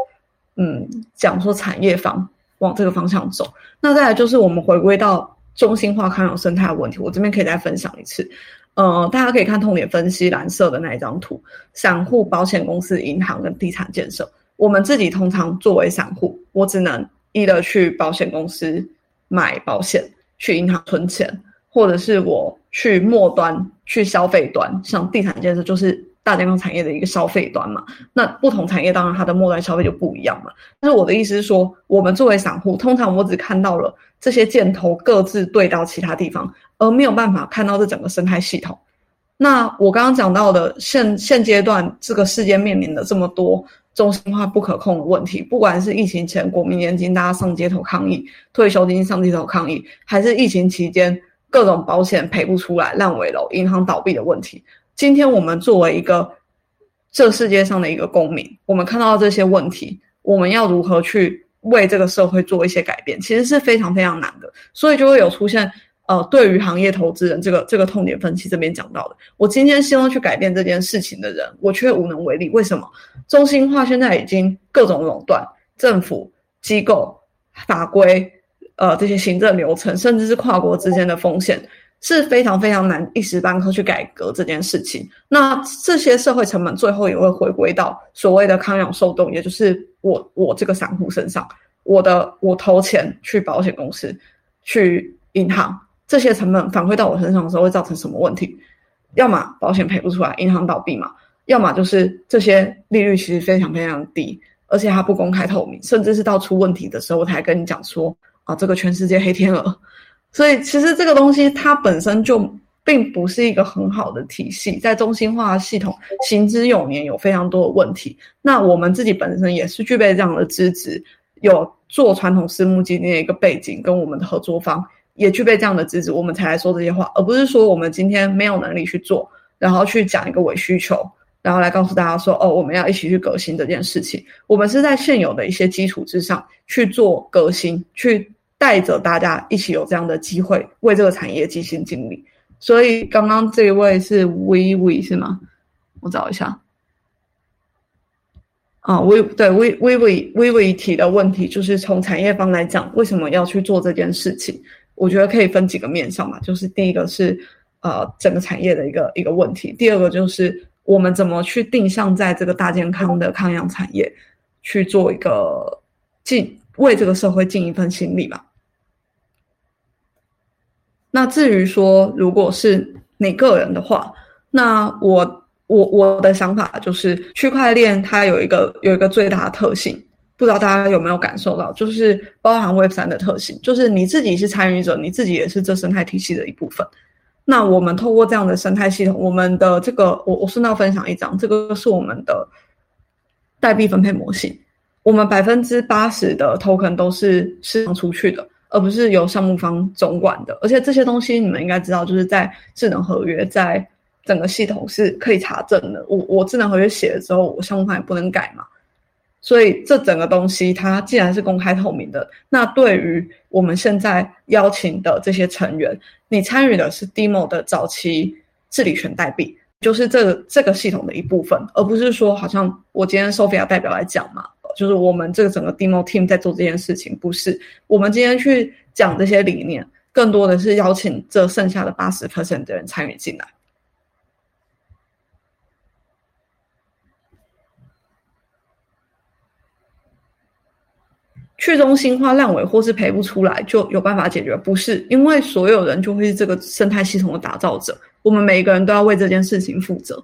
Speaker 2: 嗯讲说产业方往这个方向走。那再来就是我们回归到中心化康养生态的问题，我这边可以再分享一次。呃，大家可以看痛点分析蓝色的那一张图，散户、保险公司、银行跟地产建设。我们自己通常作为散户，我只能一的去保险公司买保险，去银行存钱。或者是我去末端去消费端，像地产建设就是大健康产业的一个消费端嘛。那不同产业当然它的末端消费就不一样嘛。但是我的意思是说，我们作为散户，通常我只看到了这些箭头各自对到其他地方，而没有办法看到这整个生态系统。那我刚刚讲到的现现阶段这个世界面临的这么多中心化不可控的问题，不管是疫情前国民年金大家上街头抗议，退休金上街头抗议，还是疫情期间。各种保险赔不出来，烂尾楼、银行倒闭的问题。今天我们作为一个这世界上的一个公民，我们看到这些问题，我们要如何去为这个社会做一些改变，其实是非常非常难的。所以就会有出现，呃，对于行业投资人这个这个痛点分析这边讲到的，我今天希望去改变这件事情的人，我却无能为力。为什么？中心化现在已经各种垄断，政府机构法规。呃，这些行政流程，甚至是跨国之间的风险，是非常非常难一时半刻去改革这件事情。那这些社会成本最后也会回归到所谓的康养受动，也就是我我这个散户身上，我的我投钱去保险公司、去银行，这些成本反馈到我身上的时候，会造成什么问题？要么保险赔不出来，银行倒闭嘛；要么就是这些利率其实非常非常低，而且它不公开透明，甚至是到出问题的时候才跟你讲说。啊，这个全世界黑天鹅，所以其实这个东西它本身就并不是一个很好的体系，在中心化系统行之有年，有非常多的问题。那我们自己本身也是具备这样的资质，有做传统私募基金的一个背景，跟我们的合作方也具备这样的资质，我们才来说这些话，而不是说我们今天没有能力去做，然后去讲一个伪需求，然后来告诉大家说，哦，我们要一起去革新这件事情。我们是在现有的一些基础之上去做革新，去。带着大家一起有这样的机会，为这个产业尽心尽力。所以刚刚这一位是 v v 是吗？我找一下。啊，微对微微微微微提的问题，就是从产业方来讲，为什么要去做这件事情？我觉得可以分几个面向嘛，就是第一个是呃整个产业的一个一个问题，第二个就是我们怎么去定向在这个大健康的康养产业去做一个尽为这个社会尽一份心力嘛。那至于说如果是你个人的话，那我。我我的想法就是，区块链它有一个有一个最大的特性，不知道大家有没有感受到，就是包含 Web 三的特性，就是你自己是参与者，你自己也是这生态体系的一部分。那我们透过这样的生态系统，我们的这个，我我顺道分享一张，这个是我们的代币分配模型，我们百分之八十的 token 都是释放出去的，而不是由项目方总管的。而且这些东西你们应该知道，就是在智能合约在。整个系统是可以查证的。我我智能合约写了之后，我项目方也不能改嘛。所以这整个东西它既然是公开透明的，那对于我们现在邀请的这些成员，你参与的是 Demo 的早期治理权代币，就是这个这个系统的一部分，而不是说好像我今天 Sophia 代表来讲嘛，就是我们这个整个 Demo Team 在做这件事情，不是我们今天去讲这些理念，更多的是邀请这剩下的八十 percent 的人参与进来。去中心化烂尾或是赔不出来就有办法解决？不是，因为所有人就会是这个生态系统的打造者，我们每一个人都要为这件事情负责。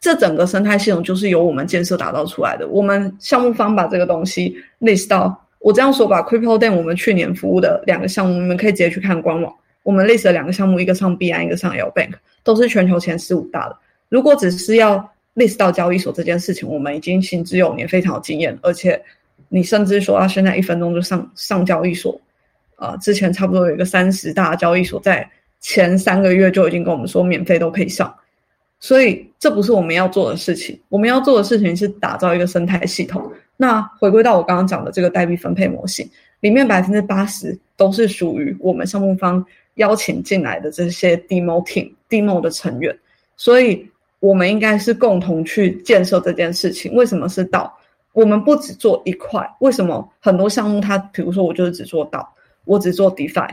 Speaker 2: 这整个生态系统就是由我们建设打造出来的。我们项目方把这个东西 list 到，我这样说吧，Crypto Day 我们去年服务的两个项目，你们可以直接去看官网。我们 list 的两个项目，一个上 b 安，一个上 L Bank，都是全球前十五大的。如果只是要 list 到交易所这件事情，我们已经行之有年，非常有经验，而且。你甚至说啊，现在一分钟就上上交易所，啊，之前差不多有一个三十大交易所，在前三个月就已经跟我们说免费都可以上，所以这不是我们要做的事情。我们要做的事情是打造一个生态系统。那回归到我刚刚讲的这个代币分配模型，里面百分之八十都是属于我们项目方邀请进来的这些 demo team demo 的成员，所以我们应该是共同去建设这件事情。为什么是到？我们不只做一块，为什么很多项目它，比如说我就是只做到，我只做 DeFi，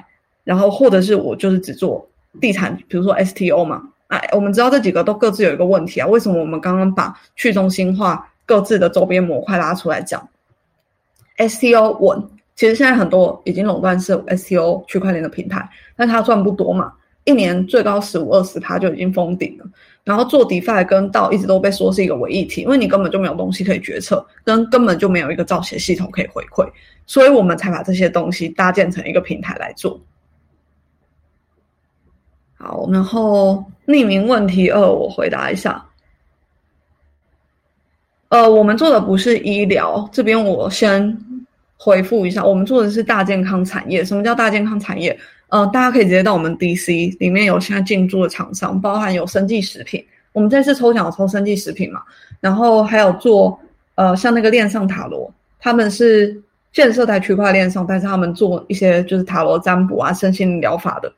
Speaker 2: 然后或者是我就是只做地产，比如说 STO 嘛，哎，我们知道这几个都各自有一个问题啊，为什么我们刚刚把去中心化各自的周边模块拉出来讲？STO 稳，其实现在很多已经垄断是 STO 区块链的平台，但它赚不多嘛。一年最高十五二十趴就已经封顶了，然后做 DeFi 跟道一直都被说是一个伪议题，因为你根本就没有东西可以决策，跟根本就没有一个造血系统可以回馈，所以我们才把这些东西搭建成一个平台来做。好，然后匿名问题二，我回答一下。呃，我们做的不是医疗，这边我先回复一下，我们做的是大健康产业。什么叫大健康产业？呃，大家可以直接到我们 DC 里面有现在进驻的厂商，包含有生计食品，我们这次抽奖抽生计食品嘛，然后还有做呃像那个链上塔罗，他们是建设在区块链上，但是他们做一些就是塔罗占卜啊、身心疗法的，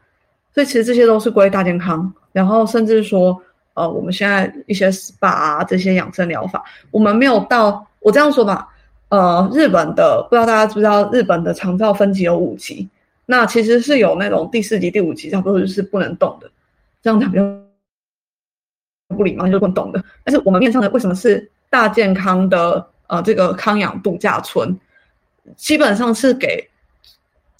Speaker 2: 所以其实这些都是归大健康，然后甚至说呃我们现在一些 SPA 啊这些养生疗法，我们没有到我这样说吧，呃日本的不知道大家知不知道日本的长照分级有五级。那其实是有那种第四级、第五级，差不多就是不能动的，这样讲比较不礼貌，就不能动的。但是我们面上的为什么是大健康的呃这个康养度假村，基本上是给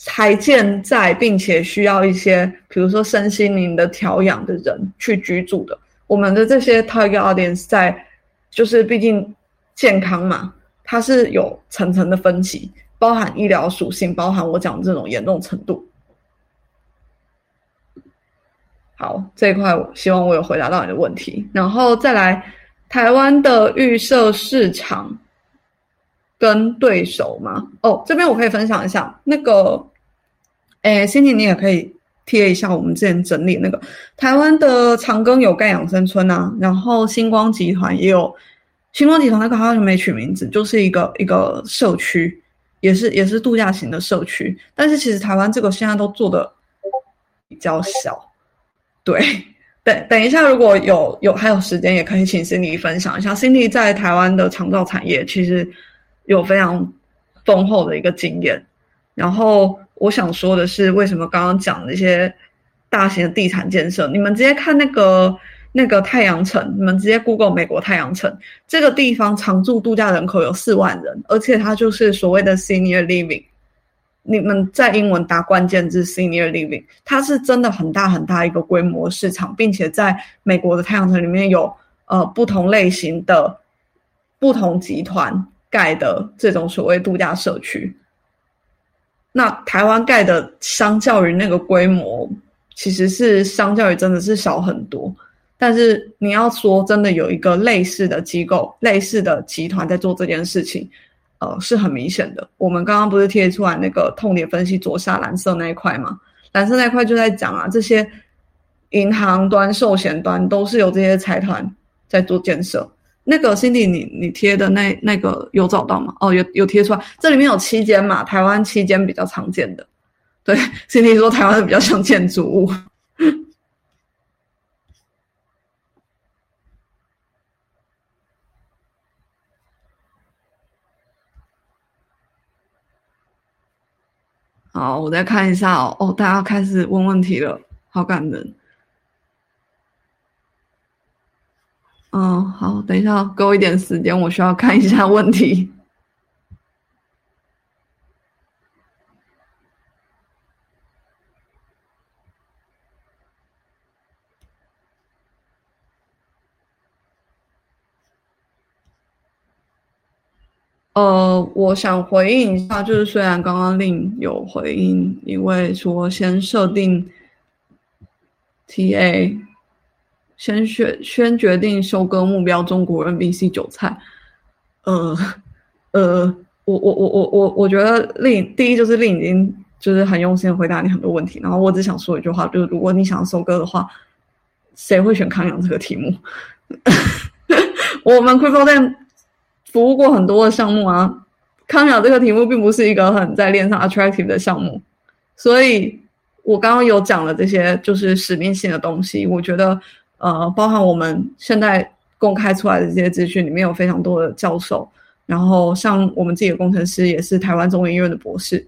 Speaker 2: 才建在并且需要一些比如说身心灵的调养的人去居住的。我们的这些 target audience 在就是毕竟健康嘛，它是有层层的分级。包含医疗属性，包含我讲这种严重程度。好，这一块希望我有回答到你的问题。然后再来，台湾的预设市场跟对手吗？哦，这边我可以分享一下那个，诶，心情你也可以贴一下我们之前整理那个台湾的长庚有盖养生村啊，然后星光集团也有，星光集团那个好像没取名字，就是一个一个社区。也是也是度假型的社区，但是其实台湾这个现在都做的比较小，对，等等一下，如果有有还有时间，也可以请心怡分享一下。心怡在台湾的长照产业其实有非常丰厚的一个经验。然后我想说的是，为什么刚刚讲那些大型的地产建设，你们直接看那个那个太阳城，你们直接 Google 美国太阳城这个地方常住度假人口有四万人，而且它就是所谓的 Senior Living。你们在英文打关键字 senior living，它是真的很大很大一个规模市场，并且在美国的太阳城里面有呃不同类型的不同集团盖的这种所谓度假社区。那台湾盖的相较于那个规模，其实是相较于真的是少很多。但是你要说真的有一个类似的机构、类似的集团在做这件事情。呃，是很明显的。我们刚刚不是贴出来那个痛点分析左下蓝色那一块吗？蓝色那一块就在讲啊，这些银行端、寿险端都是由这些财团在做建设。那个 Cindy，你你贴的那那个有找到吗？哦，有有贴出来，这里面有七间嘛，台湾七间比较常见的。对，Cindy 说台湾比较像建筑物。好，我再看一下哦。哦，大家开始问问题了，好感人。嗯，好，等一下，给我一点时间，我需要看一下问题。呃，我想回应一下，就是虽然刚刚令有回应因为说先设定 TA，先选先决定收割目标中国人 BC 韭菜，呃呃，我我我我我我觉得令第一就是令已经就是很用心的回答你很多问题，然后我只想说一句话，就是如果你想要收割的话，谁会选康阳这个题目？我们 Crypto 在。服务过很多的项目啊，康养这个题目并不是一个很在链上 attractive 的项目，所以我刚刚有讲了这些就是使命性的东西。我觉得，呃，包含我们现在公开出来的这些资讯里面有非常多的教授，然后像我们自己的工程师也是台湾中文医院的博士，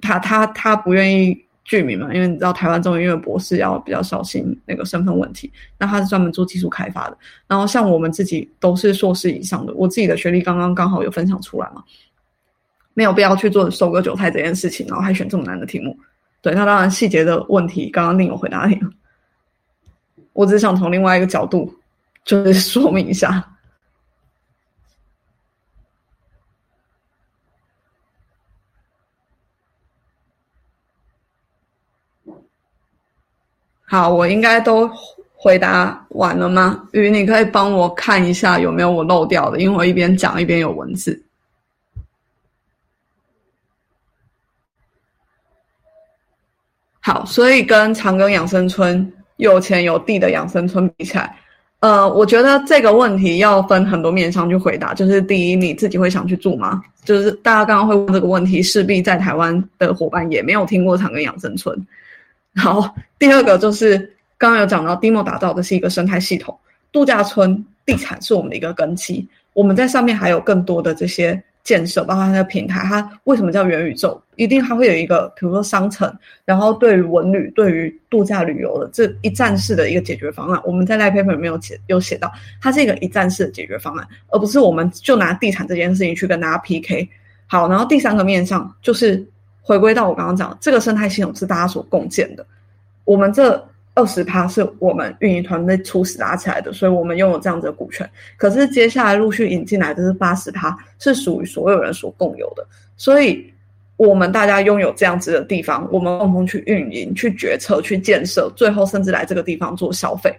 Speaker 2: 他他他不愿意。具名嘛，因为你知道台湾中文医院博士要比较小心那个身份问题，那他是专门做技术开发的。然后像我们自己都是硕士以上的，我自己的学历刚刚刚好有分享出来嘛，没有必要去做收割韭菜这件事情，然后还选这么难的题目。对，那当然细节的问题刚刚另有回答你了，我只想从另外一个角度就是 说明一下。好，我应该都回答完了吗？鱼，你可以帮我看一下有没有我漏掉的，因为我一边讲一边有文字。好，所以跟长庚养生村有钱有地的养生村比起来，呃，我觉得这个问题要分很多面向去回答。就是第一，你自己会想去住吗？就是大家刚刚会问这个问题，势必在台湾的伙伴也没有听过长庚养生村。好，第二个就是刚刚有讲到，Demo 打造的是一个生态系统，度假村地产是我们的一个根基，我们在上面还有更多的这些建设，包括它的平台，它为什么叫元宇宙？一定它会有一个，比如说商城，然后对于文旅、对于度假旅游的这一站式的一个解决方案，我们在 Live Paper 里面有写有写到，它是一个一站式的解决方案，而不是我们就拿地产这件事情去跟大家 PK。好，然后第三个面向就是。回归到我刚刚讲，这个生态系统是大家所共建的。我们这二十趴是我们运营团队初始拉起来的，所以我们拥有这样子的股权。可是接下来陆续引进来的是八十趴，是属于所有人所共有的。所以，我们大家拥有这样子的地方，我们共同去运营、去决策、去建设，最后甚至来这个地方做消费。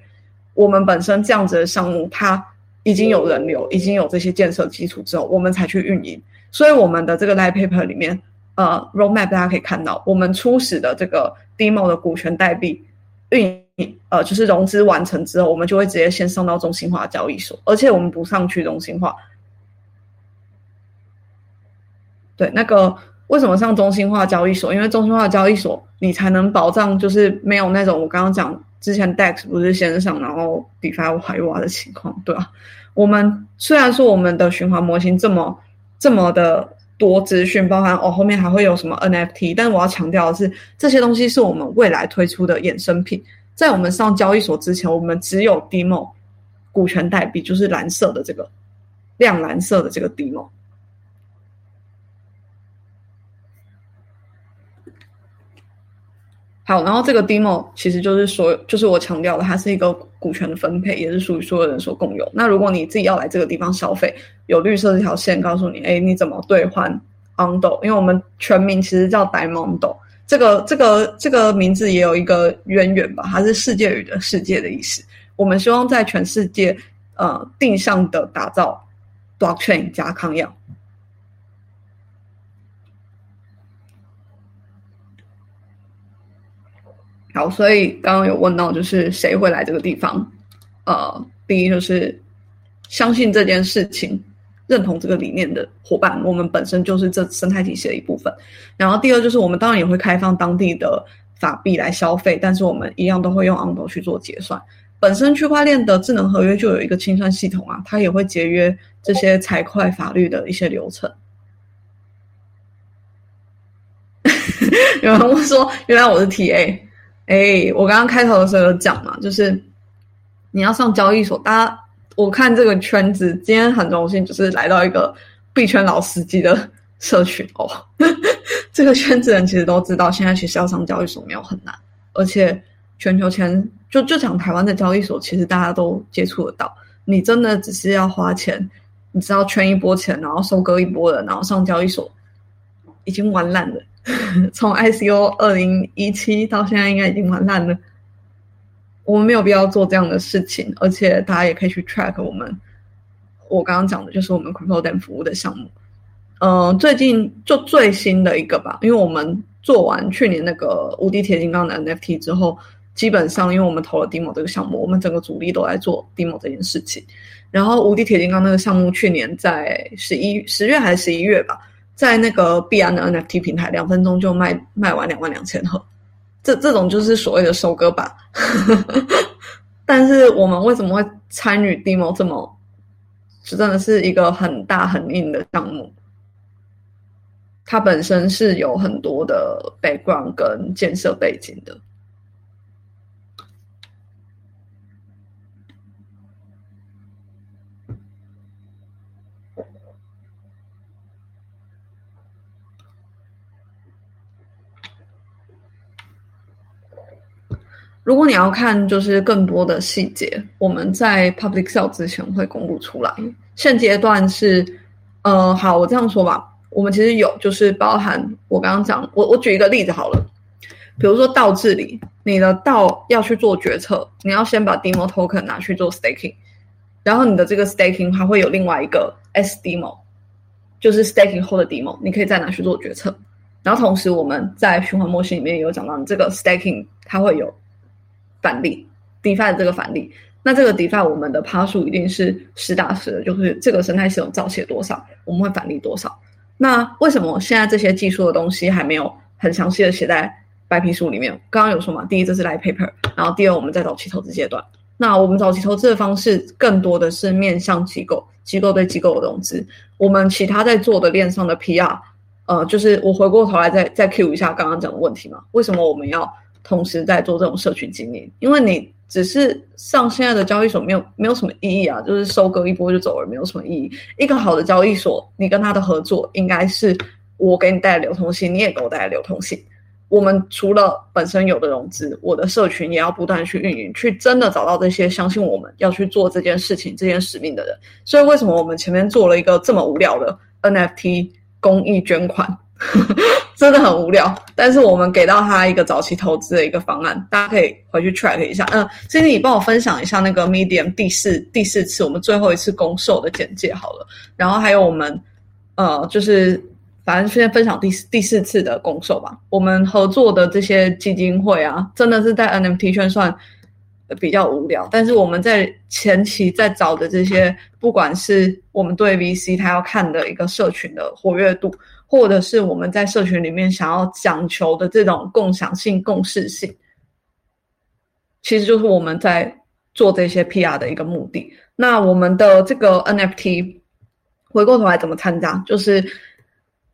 Speaker 2: 我们本身这样子的项目，它已经有人流，已经有这些建设基础之后，我们才去运营。所以，我们的这个 live paper 里面。呃，roadmap 大家可以看到，我们初始的这个 demo 的股权代币运呃，就是融资完成之后，我们就会直接先上到中心化交易所，而且我们不上去中心化。对，那个为什么上中心化交易所？因为中心化交易所你才能保障，就是没有那种我刚刚讲之前 DEX 不是先上，然后 DeFi 怀挖的情况，对吧？我们虽然说我们的循环模型这么这么的多资讯，包含哦后面还会有什么 NFT，但我要强调的是，这些东西是我们未来推出的衍生品，在我们上交易所之前，我们只有 Demo 股权代币，就是蓝色的这个亮蓝色的这个 Demo。好，然后这个 demo 其实就是说，就是我强调的，它是一个股权的分配，也是属于所有人所共有。那如果你自己要来这个地方消费，有绿色这条线告诉你，哎，你怎么兑换 Ondo？因为我们全名其实叫 Diamondo，这个这个这个名字也有一个渊源吧，它是世界语的世界的意思。我们希望在全世界呃定向的打造 blockchain 加康养。好，所以刚刚有问到，就是谁会来这个地方？呃，第一就是相信这件事情、认同这个理念的伙伴，我们本身就是这生态体系的一部分。然后第二就是我们当然也会开放当地的法币来消费，但是我们一样都会用 Ondo 去做结算。本身区块链的智能合约就有一个清算系统啊，它也会节约这些财会法律的一些流程。有人问说，原来我是 TA。哎，我刚刚开头的时候有讲嘛，就是你要上交易所，大家我看这个圈子，今天很荣幸，就是来到一个币圈老司机的社群哦。这个圈子人其实都知道，现在其实要上交易所没有很难，而且全球前就就讲台湾的交易所，其实大家都接触得到。你真的只是要花钱，你只要圈一波钱，然后收割一波人，然后上交易所，已经玩烂了。从 ICO 二零一七到现在，应该已经完烂了。我们没有必要做这样的事情，而且大家也可以去 track 我们。我刚刚讲的就是我们 Crypto d a m 服务的项目。嗯，最近就最新的一个吧，因为我们做完去年那个无敌铁金刚的 NFT 之后，基本上因为我们投了 Demo 这个项目，我们整个主力都在做 Demo 这件事情。然后无敌铁金刚那个项目去年在十一十月还是十一月吧。在那个币安的 NFT 平台，两分钟就卖卖完两万两千盒，这这种就是所谓的收割吧。但是我们为什么会参与 Demo 这么，就真的是一个很大很硬的项目？它本身是有很多的 background 跟建设背景的。如果你要看就是更多的细节，我们在 public sale 之前会公布出来。现阶段是，呃，好，我这样说吧，我们其实有就是包含我刚刚讲，我我举一个例子好了，比如说道治理，你的道要去做决策，你要先把 demo token 拿去做 staking，然后你的这个 staking 还会有另外一个 s demo，就是 staking 后的 demo，你可以再拿去做决策。然后同时我们在循环模型里面有讲到，你这个 staking 它会有。返利，DeFi 的这个返利，那这个 DeFi 我们的趴数一定是实打实的，就是这个生态系统造写多少，我们会返利多少。那为什么现在这些技术的东西还没有很详细的写在白皮书里面？刚刚有说嘛，第一这是来 paper，然后第二我们在早期投资阶段。那我们早期投资的方式更多的是面向机构，机构对机构的融资。我们其他在做的链上的 PR，呃，就是我回过头来再再 Q 一下刚刚讲的问题嘛，为什么我们要？同时在做这种社群经营，因为你只是上现在的交易所没有没有什么意义啊，就是收割一波就走了，没有什么意义。一个好的交易所，你跟他的合作应该是我给你带来流通性，你也给我带来流通性。我们除了本身有的融资，我的社群也要不断去运营，去真的找到这些相信我们要去做这件事情、这件使命的人。所以为什么我们前面做了一个这么无聊的 NFT 公益捐款？真的很无聊，但是我们给到他一个早期投资的一个方案，大家可以回去 track 一下。嗯，今天你帮我分享一下那个 Medium 第四第四次我们最后一次公售的简介好了，然后还有我们呃，就是反正先分享第第四次的公售吧。我们合作的这些基金会啊，真的是在 NFT 圈算比较无聊，但是我们在前期在找的这些，不管是我们对 VC 他要看的一个社群的活跃度。或者是我们在社群里面想要讲求的这种共享性、共识性，其实就是我们在做这些 PR 的一个目的。那我们的这个 NFT 回过头来怎么参加？就是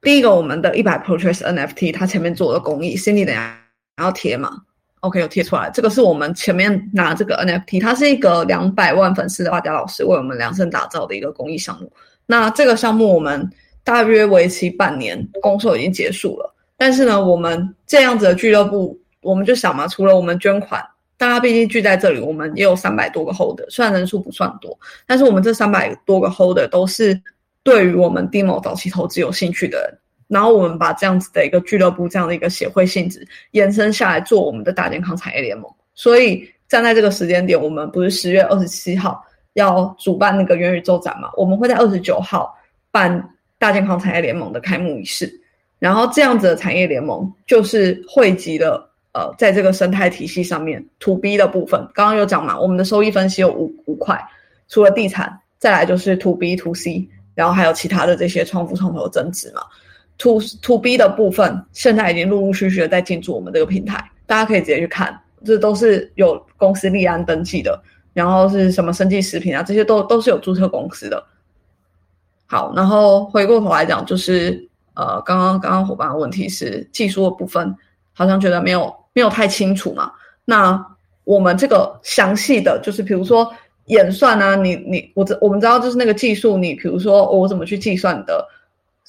Speaker 2: 第一个，我们的一百 purchase NFT，它前面做的公益心里等下要贴嘛？OK，有贴出来。这个是我们前面拿这个 NFT，它是一个两百万粉丝的画家老师为我们量身打造的一个公益项目。那这个项目我们大约为期半年，公售已经结束了。但是呢，我们这样子的俱乐部，我们就想嘛，除了我们捐款。大家毕竟聚在这里，我们也有三百多个 hold，虽然人数不算多，但是我们这三百多个 hold 都是对于我们 demo 早期投资有兴趣的人。然后我们把这样子的一个俱乐部，这样的一个协会性质延伸下来，做我们的大健康产业联盟。所以站在这个时间点，我们不是十月二十七号要主办那个元宇宙展嘛？我们会在二十九号办大健康产业联盟的开幕仪式。然后这样子的产业联盟就是汇集了。呃，在这个生态体系上面，to B 的部分，刚刚有讲嘛，我们的收益分析有五五块，除了地产，再来就是 to B to C，然后还有其他的这些创富创投增值嘛。to to B 的部分，现在已经陆陆续续的在进驻我们这个平台，大家可以直接去看，这都是有公司立案登记的，然后是什么生技食品啊，这些都都是有注册公司的。好，然后回过头来讲，就是呃，刚刚刚刚伙伴的问题是技术的部分，好像觉得没有。没有太清楚嘛？那我们这个详细的就是，比如说演算啊，你你我知我们知道就是那个技术，你比如说我怎么去计算的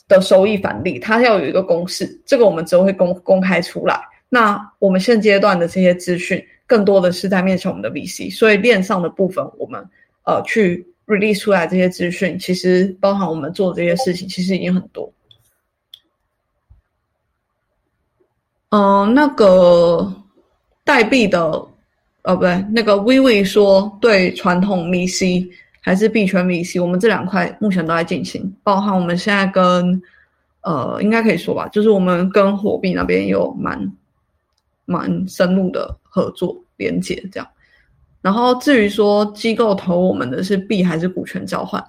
Speaker 2: 的收益返利，它要有一个公式，这个我们之后会公公开出来。那我们现阶段的这些资讯，更多的是在面向我们的 VC，所以链上的部分，我们呃去 release 出来这些资讯，其实包含我们做这些事情，其实已经很多。嗯，那个代币的，哦不对，那个 Vivi 说对传统 VC 还是币圈 VC，我们这两块目前都在进行，包含我们现在跟呃，应该可以说吧，就是我们跟火币那边有蛮蛮深入的合作连接这样。然后至于说机构投我们的是币还是股权交换，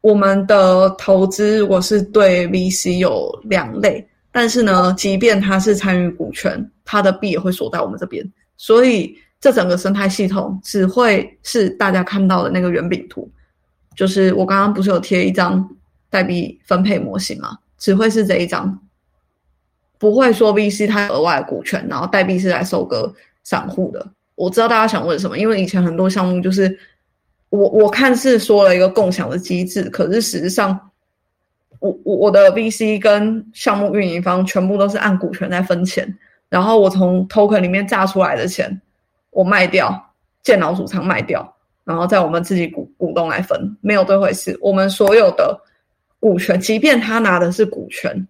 Speaker 2: 我们的投资如果是对 VC 有两类。但是呢，即便他是参与股权，他的币也会锁在我们这边，所以这整个生态系统只会是大家看到的那个圆饼图，就是我刚刚不是有贴一张代币分配模型吗？只会是这一张，不会说 VC 它额外股权，然后代币是来收割散户的。我知道大家想问什么，因为以前很多项目就是我我看是说了一个共享的机制，可是实际上。我我我的 VC 跟项目运营方全部都是按股权在分钱，然后我从 token 里面榨出来的钱，我卖掉，建脑主仓卖掉，然后在我们自己股股东来分，没有这回事。我们所有的股权，即便他拿的是股权，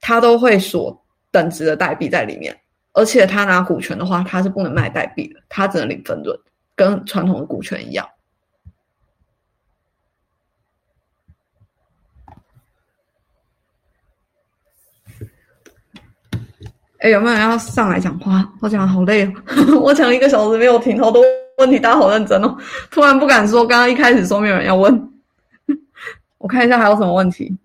Speaker 2: 他都会锁等值的代币在里面，而且他拿股权的话，他是不能卖代币的，他只能领分润，跟传统的股权一样。哎，有没有人要上来讲话？我讲好累哦，我讲一个小时没有停，好多问题，大家好认真哦。突然不敢说，刚刚一开始说没有人要问，我看一下还有什么问题，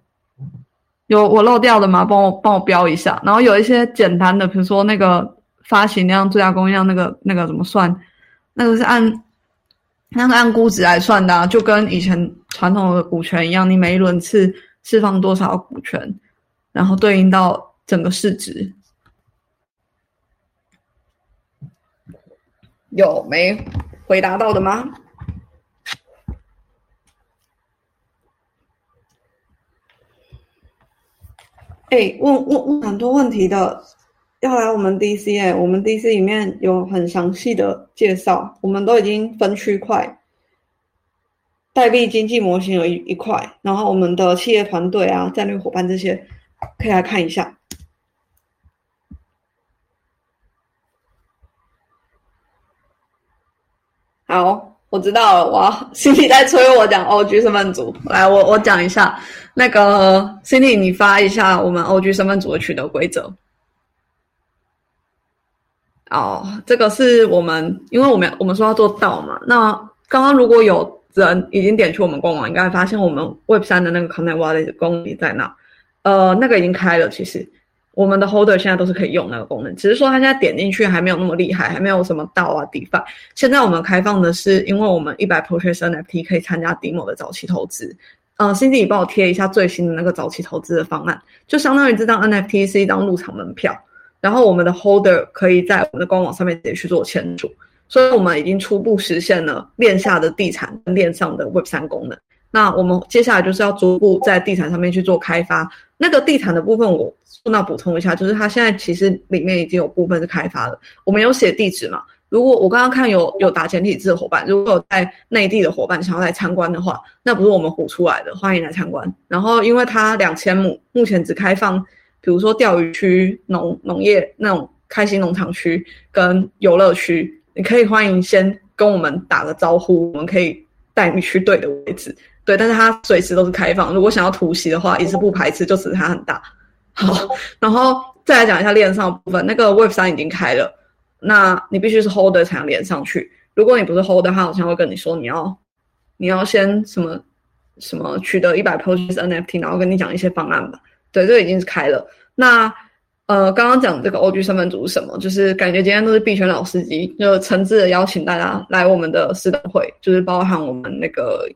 Speaker 2: 有我漏掉的吗？帮我帮我标一下。然后有一些简单的，比如说那个发行量、最大供应量，那个那个怎么算？那个是按那个按估值来算的，就跟以前传统的股权一样，你每一轮次释放多少股权，然后对应到整个市值。有没回答到的吗？哎，问问问很多问题的，要来我们 DC 哎，我们 DC 里面有很详细的介绍，我们都已经分区块，代币经济模型有一一块，然后我们的企业团队啊、战略伙伴这些，可以来看一下。好，我知道了，哇，Cindy 在催我讲 OG 身份组，来，我我讲一下那个 Cindy，你发一下我们 OG 身份组的取得规则。哦，这个是我们，因为我们我们说要做到嘛。那刚刚如果有人已经点去我们官网，应该发现我们 Web 三的那个 Connect Wallet 功能在那。呃，那个已经开了，其实我们的 holder 现在都是可以用那个功能，只是说它现在点进去还没有那么厉害，还没有什么到啊 DeFi。现在我们开放的是，因为我们一百 Purchase NFT 可以参加 Demo 的早期投资。嗯心姐你帮我贴一下最新的那个早期投资的方案，就相当于这张 NFT 是一张入场门票，然后我们的 holder 可以在我们的官网上面直接去做签署。所以我们已经初步实现了链下的地产链上的 Web 三功能。那我们接下来就是要逐步在地产上面去做开发。那个地产的部分，我顺道补充一下，就是它现在其实里面已经有部分是开发了。我们有写地址嘛？如果我刚刚看有有打简体字的伙伴，如果有在内地的伙伴想要来参观的话，那不是我们唬出来的，欢迎来参观。然后因为它两千亩，目前只开放，比如说钓鱼区、农农业那种开心农场区跟游乐区，你可以欢迎先跟我们打个招呼，我们可以带你去对的位置。对，但是它随时都是开放。如果想要突袭的话，也是不排斥，就只是它很大。好，然后再来讲一下链上部分，那个 Web 三已经开了，那你必须是 Holder 才能连上去。如果你不是 Holder，他好像会跟你说你要你要先什么什么取得一百 Purchase NFT，然后跟你讲一些方案吧。对，这已经是开了。那呃，刚刚讲这个 OG 身份组是什么？就是感觉今天都是币圈老司机，就诚挚的邀请大家来我们的私等会，就是包含我们那个。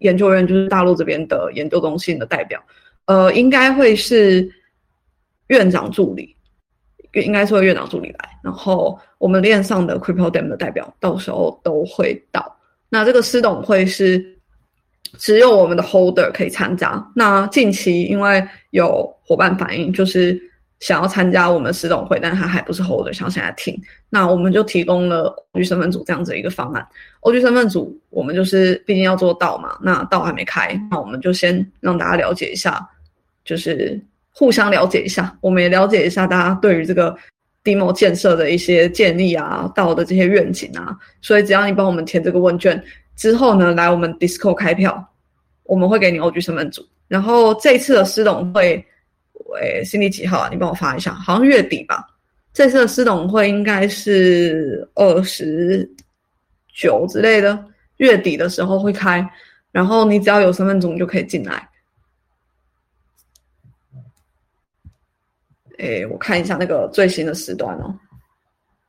Speaker 2: 研究员就是大陆这边的研究中心的代表，呃，应该会是院长助理，应该是会院长助理来，然后我们链上的 Crypto Dem 的代表到时候都会到。那这个私董会是只有我们的 Holder 可以参加。那近期因为有伙伴反映，就是。想要参加我们私董会，但他还不是 holder，想现在听，那我们就提供了 OG 身份组这样子一个方案。OG 身份组，我们就是毕竟要做到嘛，那道还没开，那我们就先让大家了解一下，就是互相了解一下，我们也了解一下大家对于这个 demo 建设的一些建议啊，道的这些愿景啊。所以只要你帮我们填这个问卷之后呢，来我们 Discord 开票，我们会给你 OG 身份组。然后这次的私董会。喂，新历几号啊？你帮我发一下，好像月底吧。这次的私董会应该是二十九之类的，月底的时候会开。然后你只要有身份证就可以进来。哎，我看一下那个最新的时段哦。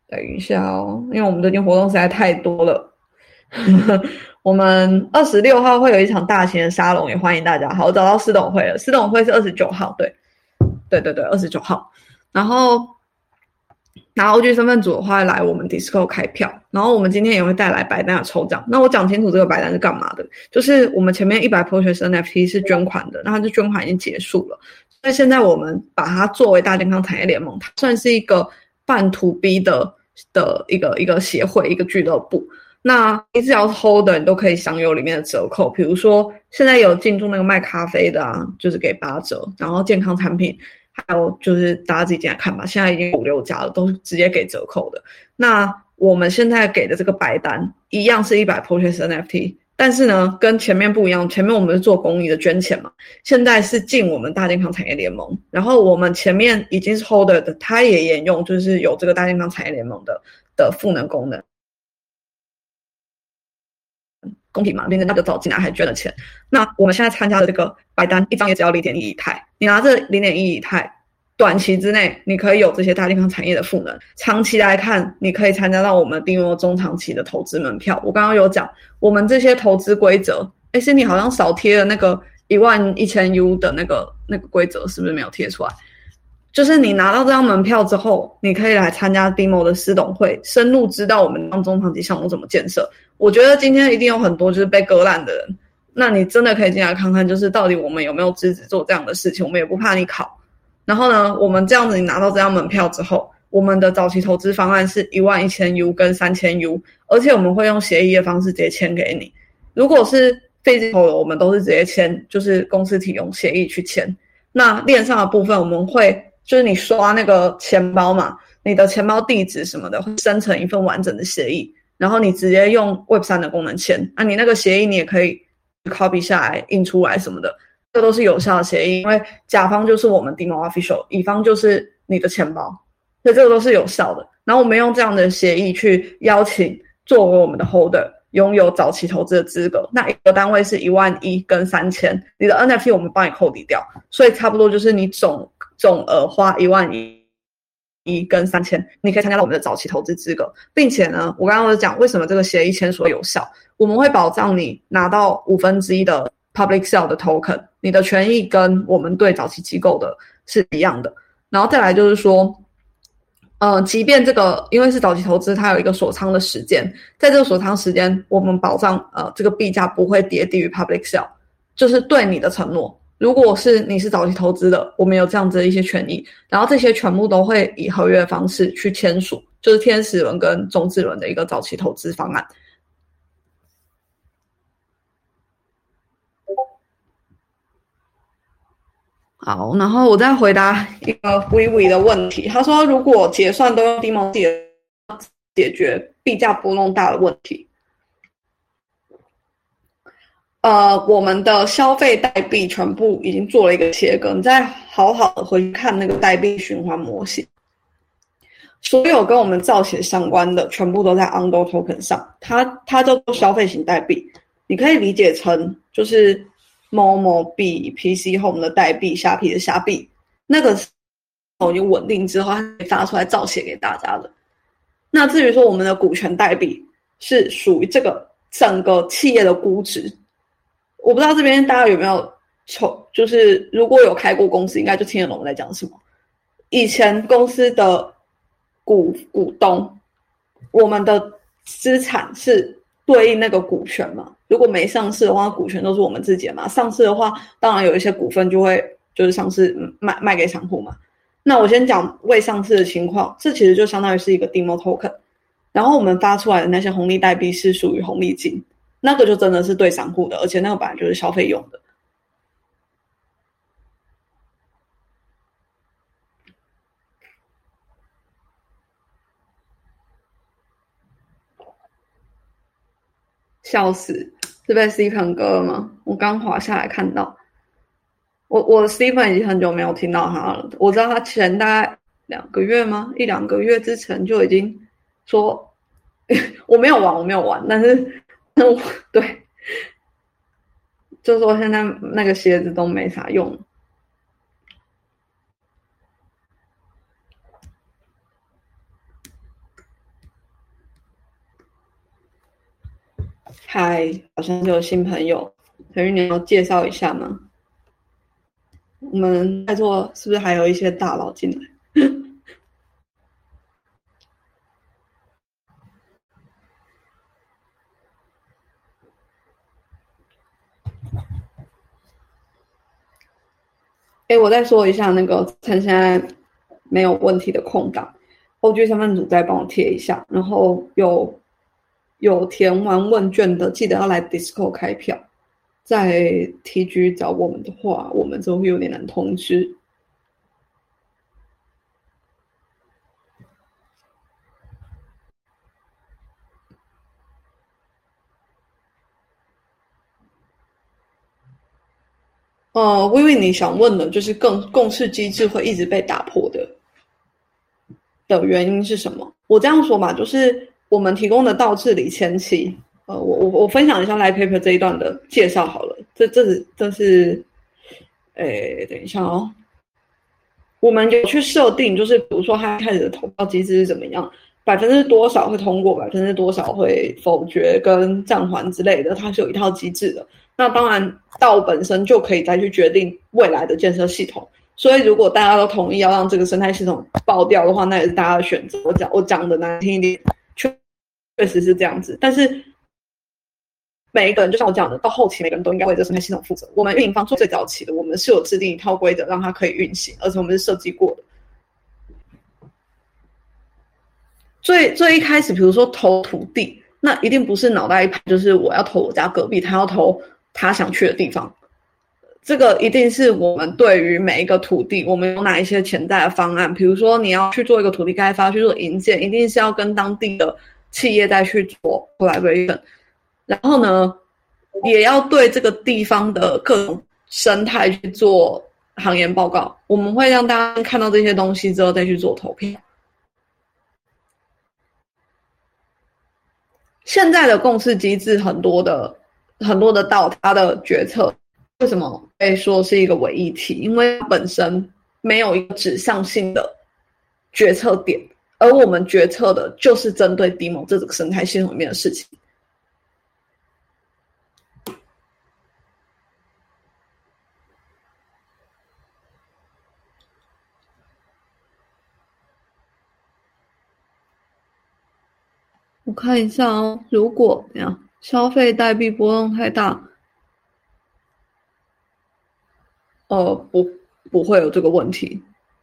Speaker 2: 等一下哦，因为我们最近活动实在太多了。我们二十六号会有一场大型的沙龙，也欢迎大家。好，我找到私董会了，私董会是二十九号，对。对对对，二十九号，然后拿 OG 身份组的话来我们 Disco 开票，然后我们今天也会带来白单的抽奖。那我讲清楚这个白单是干嘛的，就是我们前面一百 Purchase NFT 是捐款的，那它这捐款已经结束了，那现在我们把它作为大健康产业联盟，它算是一个半 To B 的的一个一个协会一个俱乐部。那你只要是 Holder，你都可以享有里面的折扣，比如说现在有进驻那个卖咖啡的啊，就是给八折，然后健康产品。还有就是大家自己进来看吧，现在已经五六家了，都直接给折扣的。那我们现在给的这个白单一样是一百 Purchase NFT，但是呢，跟前面不一样，前面我们是做公益的捐钱嘛，现在是进我们大健康产业联盟。然后我们前面已经是 Holder 的，他也沿用，就是有这个大健康产业联盟的的赋能功能。公平嘛，变成他就早进来还捐了钱。那我们现在参加的这个白单，一张也只要零点一以太。你拿这零点一以太，短期之内你可以有这些大健康产业的赋能；长期来看，你可以参加到我们定用中长期的投资门票。我刚刚有讲，我们这些投资规则，哎，是你好像少贴了那个一万一千 U 的那个那个规则，是不是没有贴出来？就是你拿到这张门票之后，你可以来参加 Demo 的私董会，深入知道我们当中长期项目怎么建设。我觉得今天一定有很多就是被割烂的人，那你真的可以进来看看，就是到底我们有没有资质做这样的事情，我们也不怕你考。然后呢，我们这样子你拿到这张门票之后，我们的早期投资方案是一万一千 U 跟三千 U，而且我们会用协议的方式直接签给你。如果是 physical 的，我们都是直接签，就是公司提供协议去签。那链上的部分我们会。就是你刷那个钱包嘛，你的钱包地址什么的会生成一份完整的协议，然后你直接用 Web 三的功能签，啊，你那个协议你也可以 copy 下来印出来什么的，这都是有效的协议，因为甲方就是我们 Demo Official，乙方就是你的钱包，所以这个都是有效的。然后我们用这样的协议去邀请作为我们的 Holder，拥有早期投资的资格，那一个单位是一万一跟三千，你的 NFT 我们帮你扣抵掉，所以差不多就是你总。总额花一万一。一跟三千，你可以参加到我们的早期投资资格，并且呢，我刚刚有讲为什么这个协议签署有效，我们会保障你拿到五分之一的 public sale 的 token，你的权益跟我们对早期机构的是一样的。然后再来就是说，呃，即便这个因为是早期投资，它有一个锁仓的时间，在这个锁仓时间，我们保障呃这个币价不会跌低于 public sale，就是对你的承诺。如果是你是早期投资的，我们有这样子的一些权益，然后这些全部都会以合约方式去签署，就是天使轮跟中智轮的一个早期投资方案。好，然后我再回答一个 Vivi 的问题，他说如果结算都用 Demo 解解决币价波动大的问题。呃，我们的消费代币全部已经做了一个切割，你再好好的回去看那个代币循环模型，所有跟我们造血相关的全部都在 Undo Token 上，它它叫做消费型代币，你可以理解成就是某某币、PC Home 的代币、虾皮的虾币，那个哦有稳定之后，它可以发出来造血给大家的。那至于说我们的股权代币，是属于这个整个企业的估值。我不知道这边大家有没有从，就是如果有开过公司，应该就听得懂我在讲什么。以前公司的股股东，我们的资产是对应那个股权嘛？如果没上市的话，股权都是我们自己的嘛。上市的话，当然有一些股份就会就是上市卖卖给散户嘛。那我先讲未上市的情况，这其实就相当于是一个 demo token，然后我们发出来的那些红利代币是属于红利金。那个就真的是对散户的，而且那个本来就是消费用的。笑死，是被 Stephen 割了吗？我刚滑下来看到，我我 Stephen 已经很久没有听到他了。我知道他前大概两个月吗？一两个月之前就已经说，我没有玩，我没有玩，但是。对，就说现在那个鞋子都没啥用。嗨，好像有新朋友，陈玉，你要介绍一下吗？我们在座是不是还有一些大佬进来？哎，我再说一下那个趁现在没有问题的空档，OG 身份组再帮我贴一下。然后有有填完问卷的，记得要来 Disco 开票。在 TG 找我们的话，我们就会有点难通知。呃，微微，你想问的，就是共共识机制会一直被打破的的原因是什么？我这样说嘛，就是我们提供的倒置理前期，呃，我我我分享一下 Live Paper 这一段的介绍好了。这这是这是，诶，等一下哦，我们有去设定，就是比如说他开始的投票机制是怎么样，百分之多少会通过，百分之多少会否决跟暂缓之类的，它是有一套机制的。那当然，道本身就可以再去决定未来的建设系统。所以，如果大家都同意要让这个生态系统爆掉的话，那也是大家的选择。我讲我讲的难听一点，确实是这样子。但是，每一个人就像我讲的，到后期每个人都应该为这生态系统负责。我们运营方做最早期的，我们是有制定一套规则让它可以运行，而且我们是设计过的。最最一开始，比如说投土地，那一定不是脑袋一拍，就是我要投我家隔壁，他要投。他想去的地方，这个一定是我们对于每一个土地，我们有哪一些潜在的方案？比如说，你要去做一个土地开发，去做营建，一定是要跟当地的企业再去做后来跟进然后呢，也要对这个地方的各种生态去做行业报告。我们会让大家看到这些东西之后再去做投票。现在的共识机制很多的。很多的到，他的决策为什么被说是一个伪议题？因为本身没有一个指向性的决策点，而我们决策的就是针对 Demo 这个生态系统里面的事情。我看一下哦，如果怎样消费代币波动太大，呃，不不会有这个问题。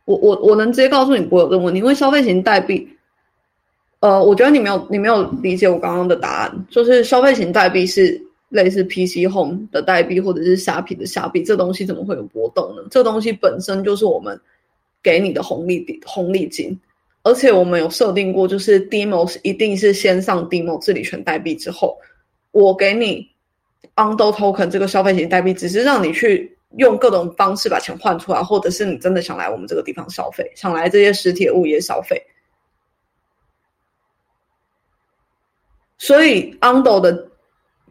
Speaker 2: 我我我能直接告诉你不会有这个问题，因为消费型代币，呃，我觉得你没有你没有理解我刚刚的答案，就是消费型代币是类似 PC Home 的代币或者是虾皮的虾币，这东西怎么会有波动呢？这东西本身就是我们给你的红利底红利金。而且我们有设定过，就是 Demo 一定是先上 Demo 治理权代币之后，我给你 Undo Token 这个消费型代币，只是让你去用各种方式把钱换出来，或者是你真的想来我们这个地方消费，想来这些实体物业消费。所以 Undo 的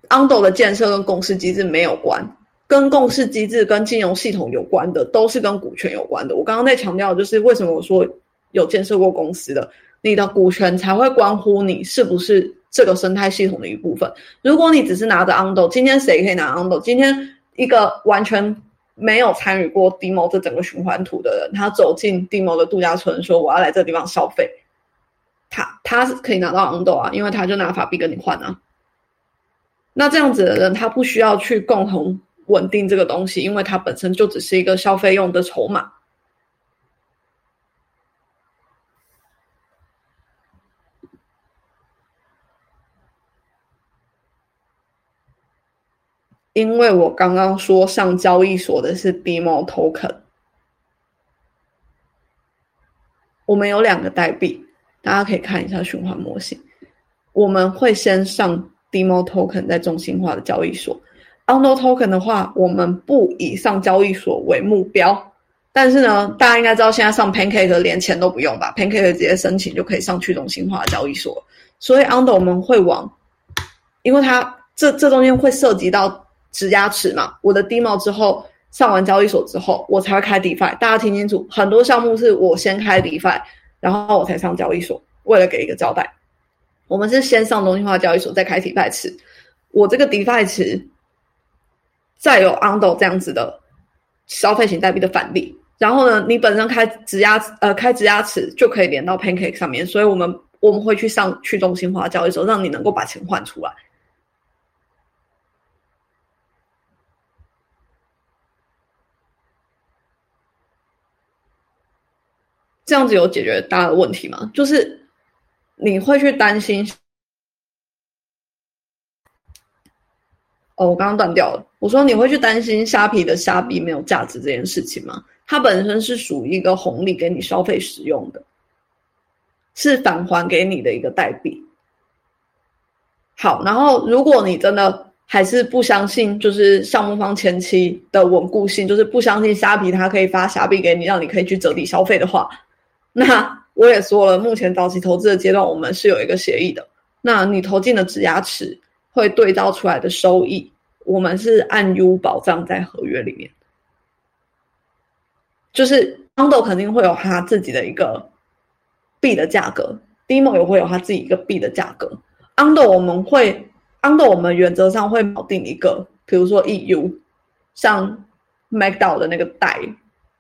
Speaker 2: Undo 的建设跟共识机制没有关，跟共识机制跟金融系统有关的，都是跟股权有关的。我刚刚在强调，就是为什么我说。有建设过公司的，你的股权才会关乎你是不是这个生态系统的一部分。如果你只是拿着 Undo，今天谁可以拿 Undo？今天一个完全没有参与过 Demo 这整个循环图的人，他走进 Demo 的度假村，说我要来这个地方消费，他他是可以拿到 Undo 啊，因为他就拿法币跟你换啊。那这样子的人，他不需要去共同稳定这个东西，因为他本身就只是一个消费用的筹码。因为我刚刚说上交易所的是 Demo Token，我们有两个代币，大家可以看一下循环模型。我们会先上 Demo Token 在中心化的交易所，Undo Token 的话，我们不以上交易所为目标。但是呢，大家应该知道，现在上 Pancake 连钱都不用吧？Pancake 直接申请就可以上去中心化交易所。所以 Undo 我们会往，因为它这这中间会涉及到。质押池嘛，我的 demo 之后上完交易所之后，我才会开 defi。大家听清楚，很多项目是我先开 defi，然后我才上交易所，为了给一个交代。我们是先上中心化交易所，再开 defi 池。我这个 defi 池再有 undo 这样子的消费型代币的返利，然后呢，你本身开质押呃开质押池就可以连到 pancake 上面，所以我们我们会去上去中心化交易所，让你能够把钱换出来。这样子有解决大家的问题吗？就是你会去担心？哦，我刚刚断掉了。我说你会去担心虾皮的虾币没有价值这件事情吗？它本身是属于一个红利给你消费使用的，是返还给你的一个代币。好，然后如果你真的还是不相信，就是项目方前期的稳固性，就是不相信虾皮它可以发虾币给你，让你可以去折抵消费的话。那我也说了，目前早期投资的阶段，我们是有一个协议的。那你投进的质押池会对照出来的收益，我们是按 U 保障在合约里面。就是 Undo 肯定会有它自己的一个币的价格，Demo 也会有它自己一个币的价格。Undo 我们会 Undo 我们原则上会锚定一个，比如说 EU，像 MacDao 的那个代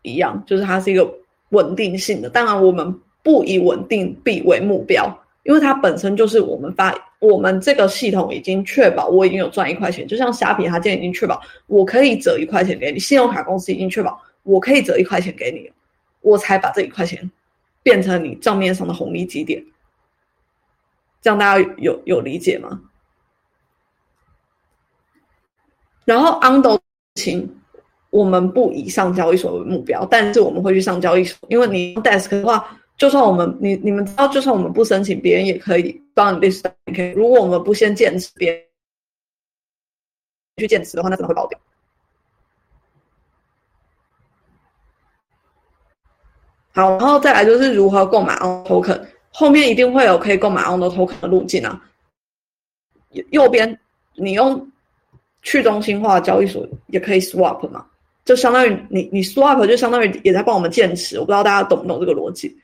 Speaker 2: 一样，就是它是一个。稳定性的，当然我们不以稳定币为目标，因为它本身就是我们发，我们这个系统已经确保我已经有赚一块钱，就像虾皮，它现在已经确保我可以折一块钱给你，信用卡公司已经确保我可以折一块钱给你，我才把这一块钱变成你账面上的红利基点，这样大家有有理解吗？然后 Undo 情。我们不以上交易所为目标，但是我们会去上交易所，因为你 desk 的话，就算我们你你们知道，就算我们不申请，别人也可以帮你 list。OK，如果我们不先建持，别人去建持的话，那真的会爆掉。好，然后再来就是如何购买 on token，后面一定会有可以购买 on token 的路径啊。右边你用去中心化交易所也可以 swap 嘛。就相当于你你 swap 就相当于也在帮我们建池，我不知道大家懂不懂这个逻辑。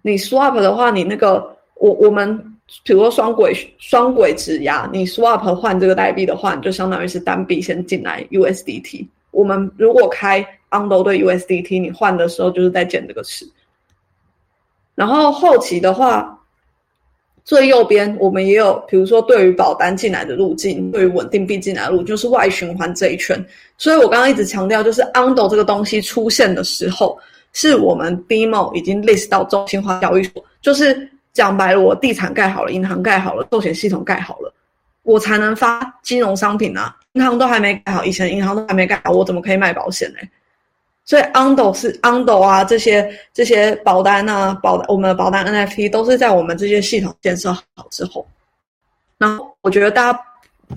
Speaker 2: 你 swap 的话，你那个我我们比如说双轨双轨质押，你 swap 换这个代币的话，你就相当于是单币先进来 USDT。我们如果开 Undo 对 USDT，你换的时候就是在建这个池。然后后期的话。最右边我们也有，比如说对于保单进来的路径，对于稳定币进来的路，就是外循环这一圈。所以我刚刚一直强调，就是 Undo 这个东西出现的时候，是我们 Demo 已经 list 到中心化交易所，就是讲白了，我地产盖好了，银行盖好了，寿险系统盖好了，我才能发金融商品啊。银行都还没盖好，以前银行都还没盖好，我怎么可以卖保险呢？所以，Undo 是 Undo 啊，这些这些保单啊，保我们的保单 NFT 都是在我们这些系统建设好之后。然后，我觉得大家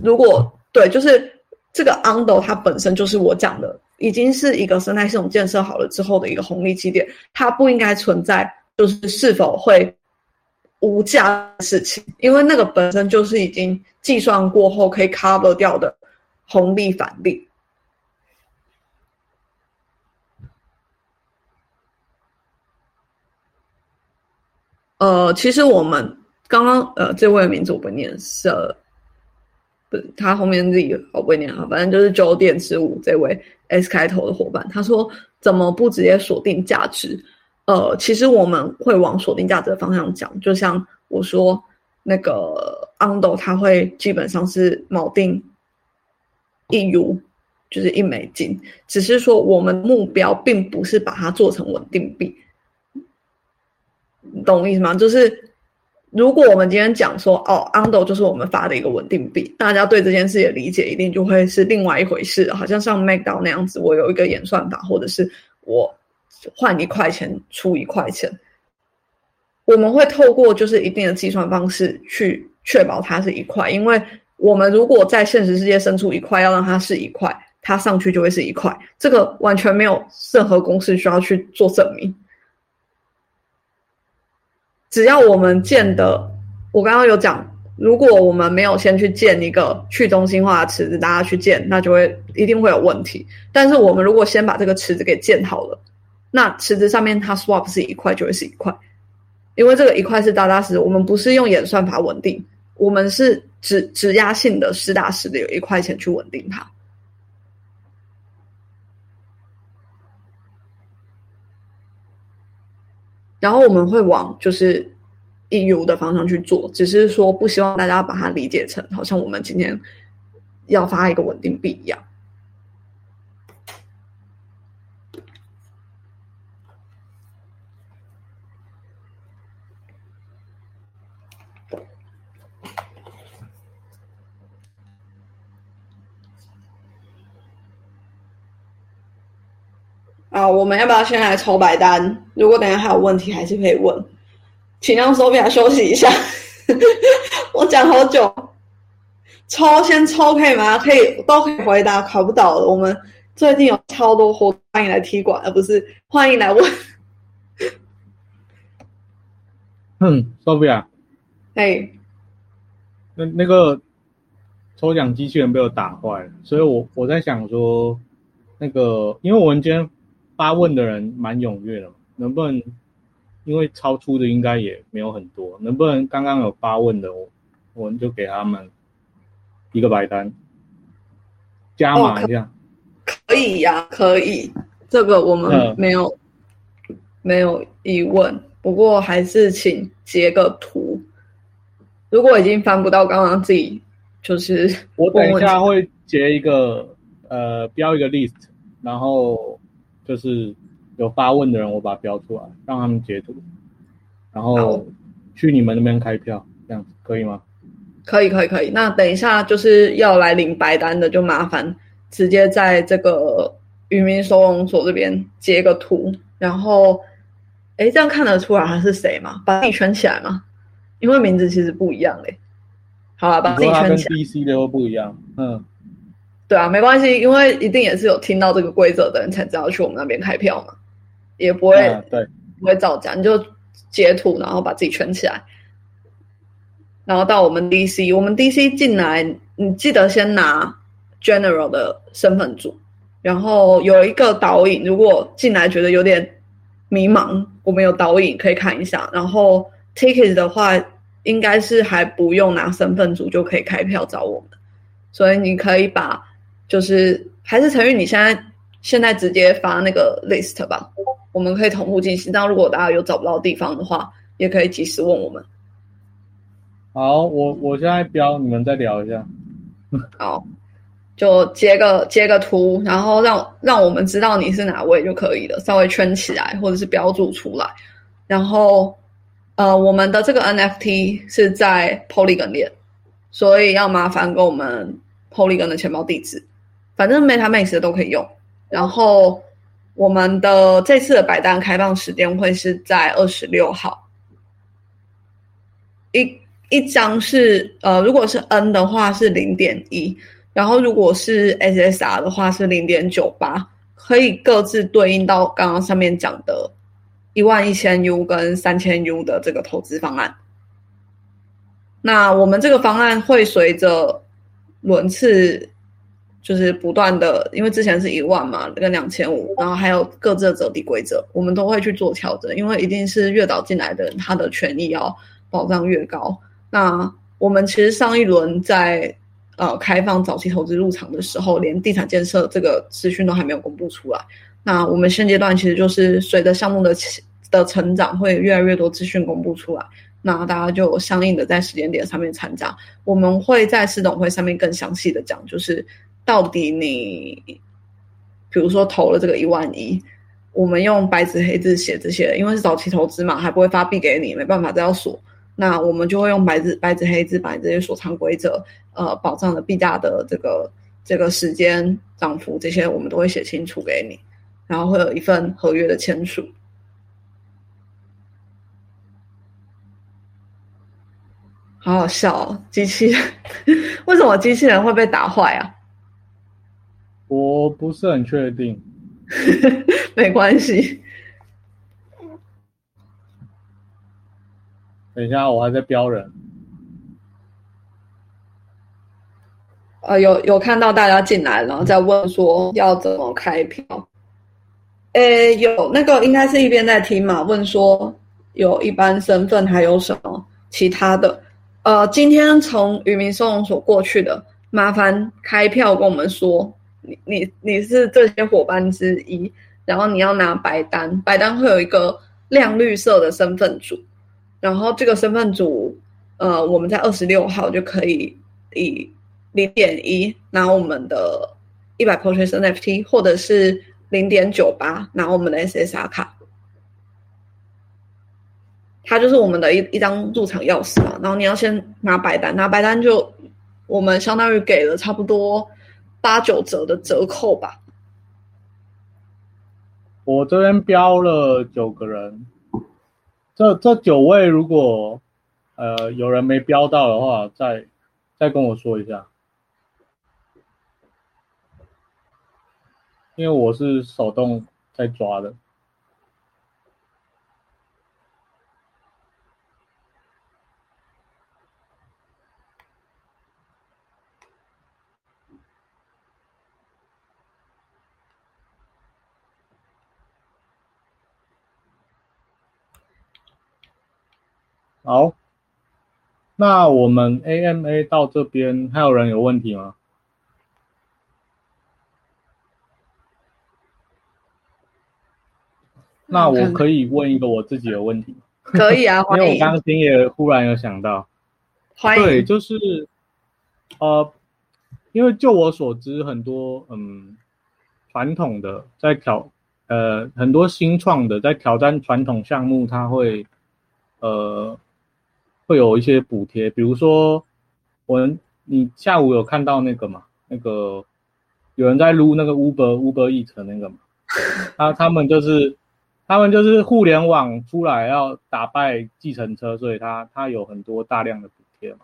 Speaker 2: 如果对，就是这个 Undo 它本身就是我讲的，已经是一个生态系统建设好了之后的一个红利基点，它不应该存在就是是否会无价的事情，因为那个本身就是已经计算过后可以 cover 掉的红利返利。呃，其实我们刚刚呃，这位名字我不念，是不是他后面自己我不念啊，反正就是九点十五这位 S 开头的伙伴，他说怎么不直接锁定价值？呃，其实我们会往锁定价值的方向讲，就像我说那个 Undo，它会基本上是锚定一 U，就是一美金，只是说我们目标并不是把它做成稳定币。你懂我意思吗？就是如果我们今天讲说，哦，Undo 就是我们发的一个稳定币，大家对这件事的理解一定就会是另外一回事。好像像 Makeo 那样子，我有一个演算法，或者是我换一块钱出一块钱，我们会透过就是一定的计算方式去确保它是一块。因为我们如果在现实世界生出一块，要让它是一块，它上去就会是一块，这个完全没有任何公式需要去做证明。只要我们建的，我刚刚有讲，如果我们没有先去建一个去中心化的池子，大家去建，那就会一定会有问题。但是我们如果先把这个池子给建好了，那池子上面它 swap 是一块就会是一块，因为这个一块是扎扎实，我们不是用演算法稳定，我们是指指压性的实打实的有一块钱去稳定它。然后我们会往就是 EU 的方向去做，只是说不希望大家把它理解成好像我们今天要发一个稳定币一样。啊，我们要不要先来抽白单？如果等下还有问题，还是可以问。请让手表休息一下，我讲好久。抽先抽可以吗？可以，都可以回答。考不倒的，我们最近有超多活动，欢迎来踢馆，而不是欢迎来问。
Speaker 1: 嗯，Sophia，
Speaker 2: 哎，
Speaker 1: 那那个抽奖机器人被我打坏了，所以我我在想说，那个因为我们今天。发问的人蛮踊跃的，能不能因为超出的应该也没有很多，能不能刚刚有发问的，我我们就给他们一个白单，加码一下，
Speaker 2: 可以呀，可以，这个我们没有没有疑问，不过还是请截个图，如果已经翻不到刚刚自己就是
Speaker 1: 我等一下会截一个呃标一个 list，然后。就是有发问的人，我把它标出来，让他们截图，然后去你们那边开票，这样子可以吗？
Speaker 2: 可以，可以，可以。那等一下就是要来领白单的，就麻烦直接在这个渔民收容所这边截个图，然后，哎，这样看得出来他是谁吗？把自己圈起来吗？因为名字其实不一样嘞。好了，把自己圈起来。
Speaker 1: 跟 DC 的又不一样，嗯。
Speaker 2: 对啊，没关系，因为一定也是有听到这个规则的人才知道去我们那边开票嘛，也不会
Speaker 1: 对。
Speaker 2: 不会造假，你就截图，然后把自己圈起来，然后到我们 DC，我们 DC 进来，你记得先拿 general 的身份组，然后有一个导引，如果进来觉得有点迷茫，我们有导引可以看一下。然后 ticket 的话，应该是还不用拿身份组就可以开票找我们，所以你可以把就是还是陈玉，你现在现在直接发那个 list 吧，我们可以同步进行。那如果大家有找不到地方的话，也可以及时问我们。
Speaker 1: 好，我我现在标，你们再聊一下。
Speaker 2: 好，就截个截个图，然后让让我们知道你是哪位就可以了，稍微圈起来或者是标注出来。然后，呃，我们的这个 NFT 是在 Polygon 链，所以要麻烦给我们 Polygon 的钱包地址，反正 MetaMask 的都可以用。然后，我们的这次的摆单开放时间会是在二十六号，一。一张是呃，如果是 N 的话是零点一，然后如果是 SSR 的话是零点九八，可以各自对应到刚刚上面讲的一万一千 U 跟三千 U 的这个投资方案。那我们这个方案会随着轮次，就是不断的，因为之前是一万嘛，跟两千五，然后还有各自的折抵规则，我们都会去做调整，因为一定是越早进来的人，他的权益要保障越高。那我们其实上一轮在呃开放早期投资入场的时候，连地产建设这个资讯都还没有公布出来。那我们现阶段其实就是随着项目的的成长，会越来越多资讯公布出来，那大家就相应的在时间点上面参加。我们会在市董会上面更详细的讲，就是到底你比如说投了这个一万一，我们用白纸黑字写这些，因为是早期投资嘛，还不会发币给你，没办法，都要锁。那我们就会用白纸白纸黑字把这些锁仓规则，呃，保障的币价的这个这个时间涨幅这些，我们都会写清楚给你，然后会有一份合约的签署。好好笑，机器人，为什么机器人会被打坏啊？
Speaker 1: 我不是很确定，
Speaker 2: 没关系。
Speaker 1: 等一下，我还在标人。
Speaker 2: 呃，有有看到大家进来，然后再问说要怎么开票。诶，有那个应该是一边在听嘛，问说有一般身份还有什么其他的？呃，今天从渔民收容所过去的，麻烦开票跟我们说，你你你是这些伙伴之一，然后你要拿白单，白单会有一个亮绿色的身份组。然后这个身份组，呃，我们在二十六号就可以以零点一拿我们的一百 p o r t i o n NFT，或者是零点九八拿我们的 SSR 卡，它就是我们的一一张入场钥匙嘛。然后你要先拿白单，拿白单就我们相当于给了差不多八九折的折扣吧。
Speaker 1: 我这边标了九个人。这这九位，如果呃有人没标到的话，再再跟我说一下，因为我是手动在抓的。好，那我们 AMA 到这边还有人有问题吗？那我可以问一个我自己的问题
Speaker 2: 可以啊，
Speaker 1: 因为我刚刚也忽然有想到，对，就是呃，因为就我所知，很多嗯传统的在挑呃很多新创的在挑战传统项目，它会呃。会有一些补贴，比如说我你下午有看到那个嘛？那个有人在撸那个 Uber Uber Eats 那个嘛？他他们就是他们就是互联网出来要打败计程车，所以他他有很多大量的补贴嘛。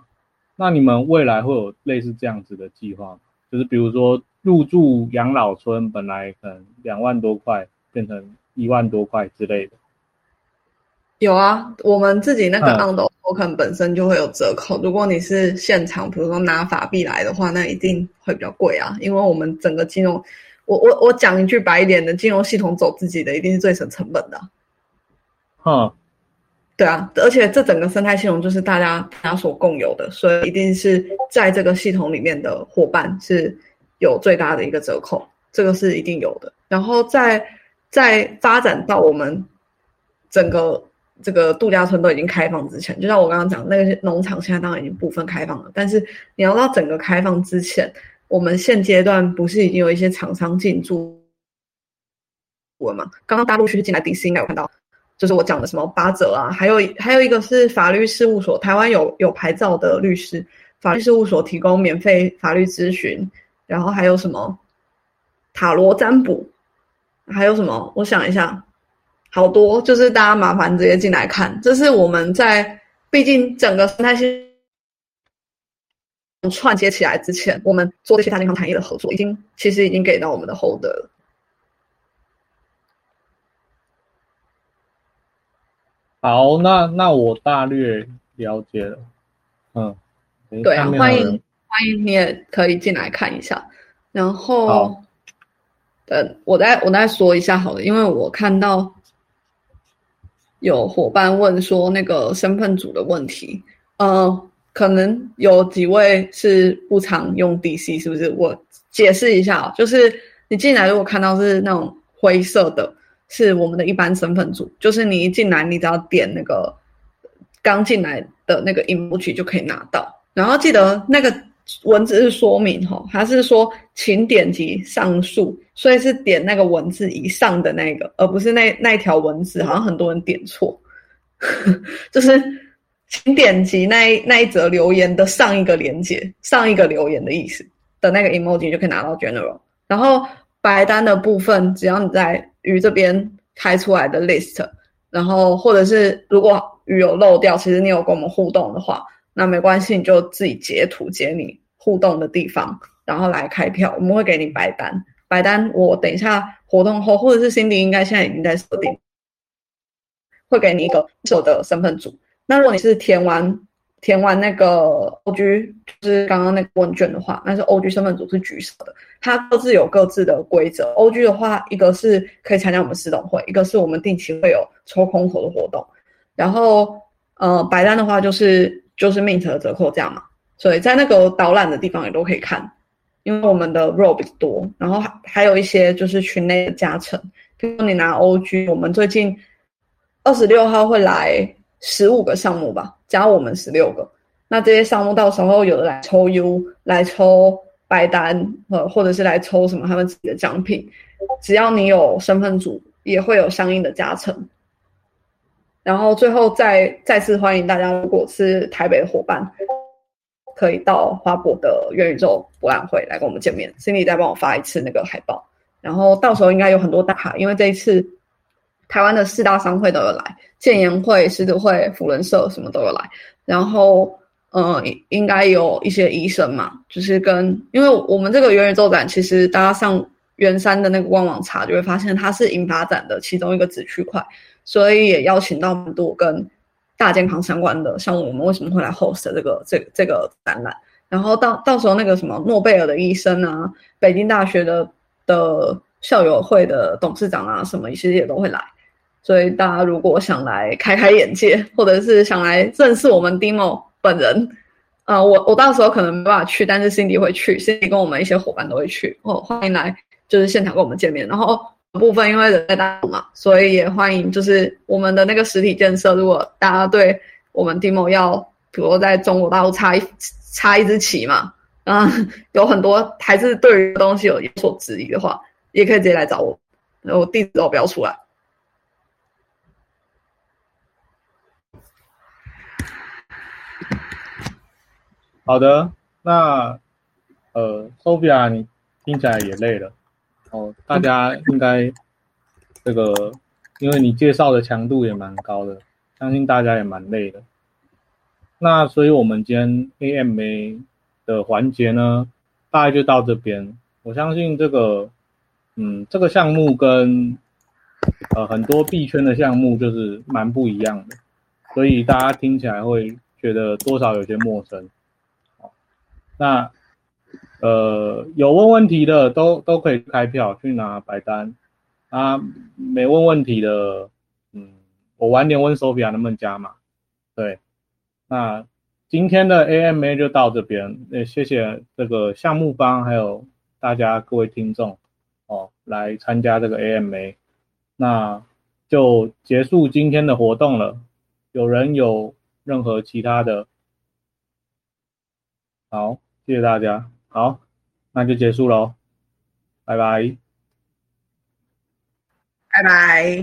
Speaker 1: 那你们未来会有类似这样子的计划吗？就是比如说入住养老村本来可能两万多块变成一万多块之类的。
Speaker 2: 有啊，我们自己那个
Speaker 1: 嗯
Speaker 2: on the token 本身就会有折扣。如果你是现场，比如说拿法币来的话，那一定会比较贵啊，因为我们整个金融，我我我讲一句白一点的，金融系统走自己的一定是最省成本的啊。
Speaker 1: 哼，
Speaker 2: 对啊，而且这整个生态系统就是大家大家所共有的，所以一定是在这个系统里面的伙伴是有最大的一个折扣，这个是一定有的。然后在在发展到我们整个这个度假村都已经开放之前，就像我刚刚讲，那个农场现在当然已经部分开放了，但是你要到整个开放之前，我们现阶段不是已经有一些厂商进驻了吗？刚刚大陆区进来 DC 应该有看到。就是我讲的什么八折啊，还有还有一个是法律事务所，台湾有有牌照的律师，法律事务所提供免费法律咨询，然后还有什么塔罗占卜，还有什么？我想一下，好多，就是大家麻烦直接进来看，这是我们在毕竟整个生态系统串接起来之前，我们做这些大健康产业的合作，已经其实已经给到我们的 holder 了。
Speaker 1: 好，那那我大略了解了。嗯，
Speaker 2: 对啊欢迎欢迎你也可以进来看一下。然后
Speaker 1: 好，
Speaker 2: 等我再我再说一下好了，因为我看到有伙伴问说那个身份组的问题，呃，可能有几位是不常用 DC，是不是？我解释一下，就是你进来如果看到是那种灰色的，是我们的一般身份组，就是你一进来，你只要点那个刚进来的那个 emoji 就可以拿到。然后记得那个文字是说明哈，它是说请点击上述，所以是点那个文字以上的那个，而不是那那一条文字，好像很多人点错，就是请点击那一那一则留言的上一个连接，上一个留言的意思的那个 emoji 就可以拿到 general。然后白单的部分，只要你在鱼这边开出来的 list，然后或者是如果鱼有漏掉，其实你有跟我们互动的话，那没关系，你就自己截图截你互动的地方，然后来开票，我们会给你白单。白单我等一下活动后，或者是 Cindy 应该现在已经在设定，会给你一个手的身份组。那如果你是填完填完那个 OG，就是刚刚那个问卷的话，那是 OG 身份组是橘色的，它各自有各自的规则。OG 的话，一个是可以参加我们私董会，一个是我们定期会有抽空投的活动。然后呃，白单的话就是就是 Mint 的折扣这样嘛，所以在那个导览的地方也都可以看，因为我们的 row 比较多，然后还还有一些就是群内的加成，比如你拿 OG，我们最近二十六号会来十五个项目吧，加我们十六个，那这些项目到时候有的来抽 U，来抽白单，呃，或者是来抽什么他们自己的奖品，只要你有身份组，也会有相应的加成。然后最后再再次欢迎大家，如果是台北的伙伴，可以到花博的元宇宙博览会来跟我们见面。Cindy 再帮我发一次那个海报，然后到时候应该有很多大咖，因为这一次台湾的四大商会都有来，建研会、狮子会、福伦社什么都有来，然后呃应该有一些医生嘛，就是跟因为我们这个元宇宙展，其实大家上圆山的那个官网查就会发现，它是银发展的其中一个子区块。所以也邀请到很多跟大健康相关的，像我们为什么会来 host 这个这这个展览，然后到到时候那个什么诺贝尔的医生啊，北京大学的的校友会的董事长啊，什么其实也都会来。所以大家如果想来开开眼界，或者是想来认识我们 Demo 本人，呃，我我到时候可能没办法去，但是 Cindy 会去，Cindy 跟我们一些伙伴都会去，哦，欢迎来就是现场跟我们见面，然后。部分因为人在大陆嘛，所以也欢迎就是我们的那个实体建设，如果大家对我们 Demo 要，比如在中国大陆插插一支旗嘛，嗯，有很多还是对于东西有有所质疑的话，也可以直接来找我，我地址都标出来。
Speaker 1: 好的，那呃，Sophia，你听起来也累了哦。大家应该这个，因为你介绍的强度也蛮高的，相信大家也蛮累的。那所以我们今天 AMA 的环节呢，大概就到这边。我相信这个，嗯，这个项目跟呃很多币圈的项目就是蛮不一样的，所以大家听起来会觉得多少有些陌生。那呃有问问题的都都可以开票去拿白单啊，没问问题的，嗯，我晚点问手表能不能加嘛？对，那今天的 AMA 就到这边，也谢谢这个项目方还有大家各位听众哦来参加这个 AMA，那就结束今天的活动了。有人有任何其他的？好。谢谢大家，好，那就结束喽，拜拜，
Speaker 2: 拜拜。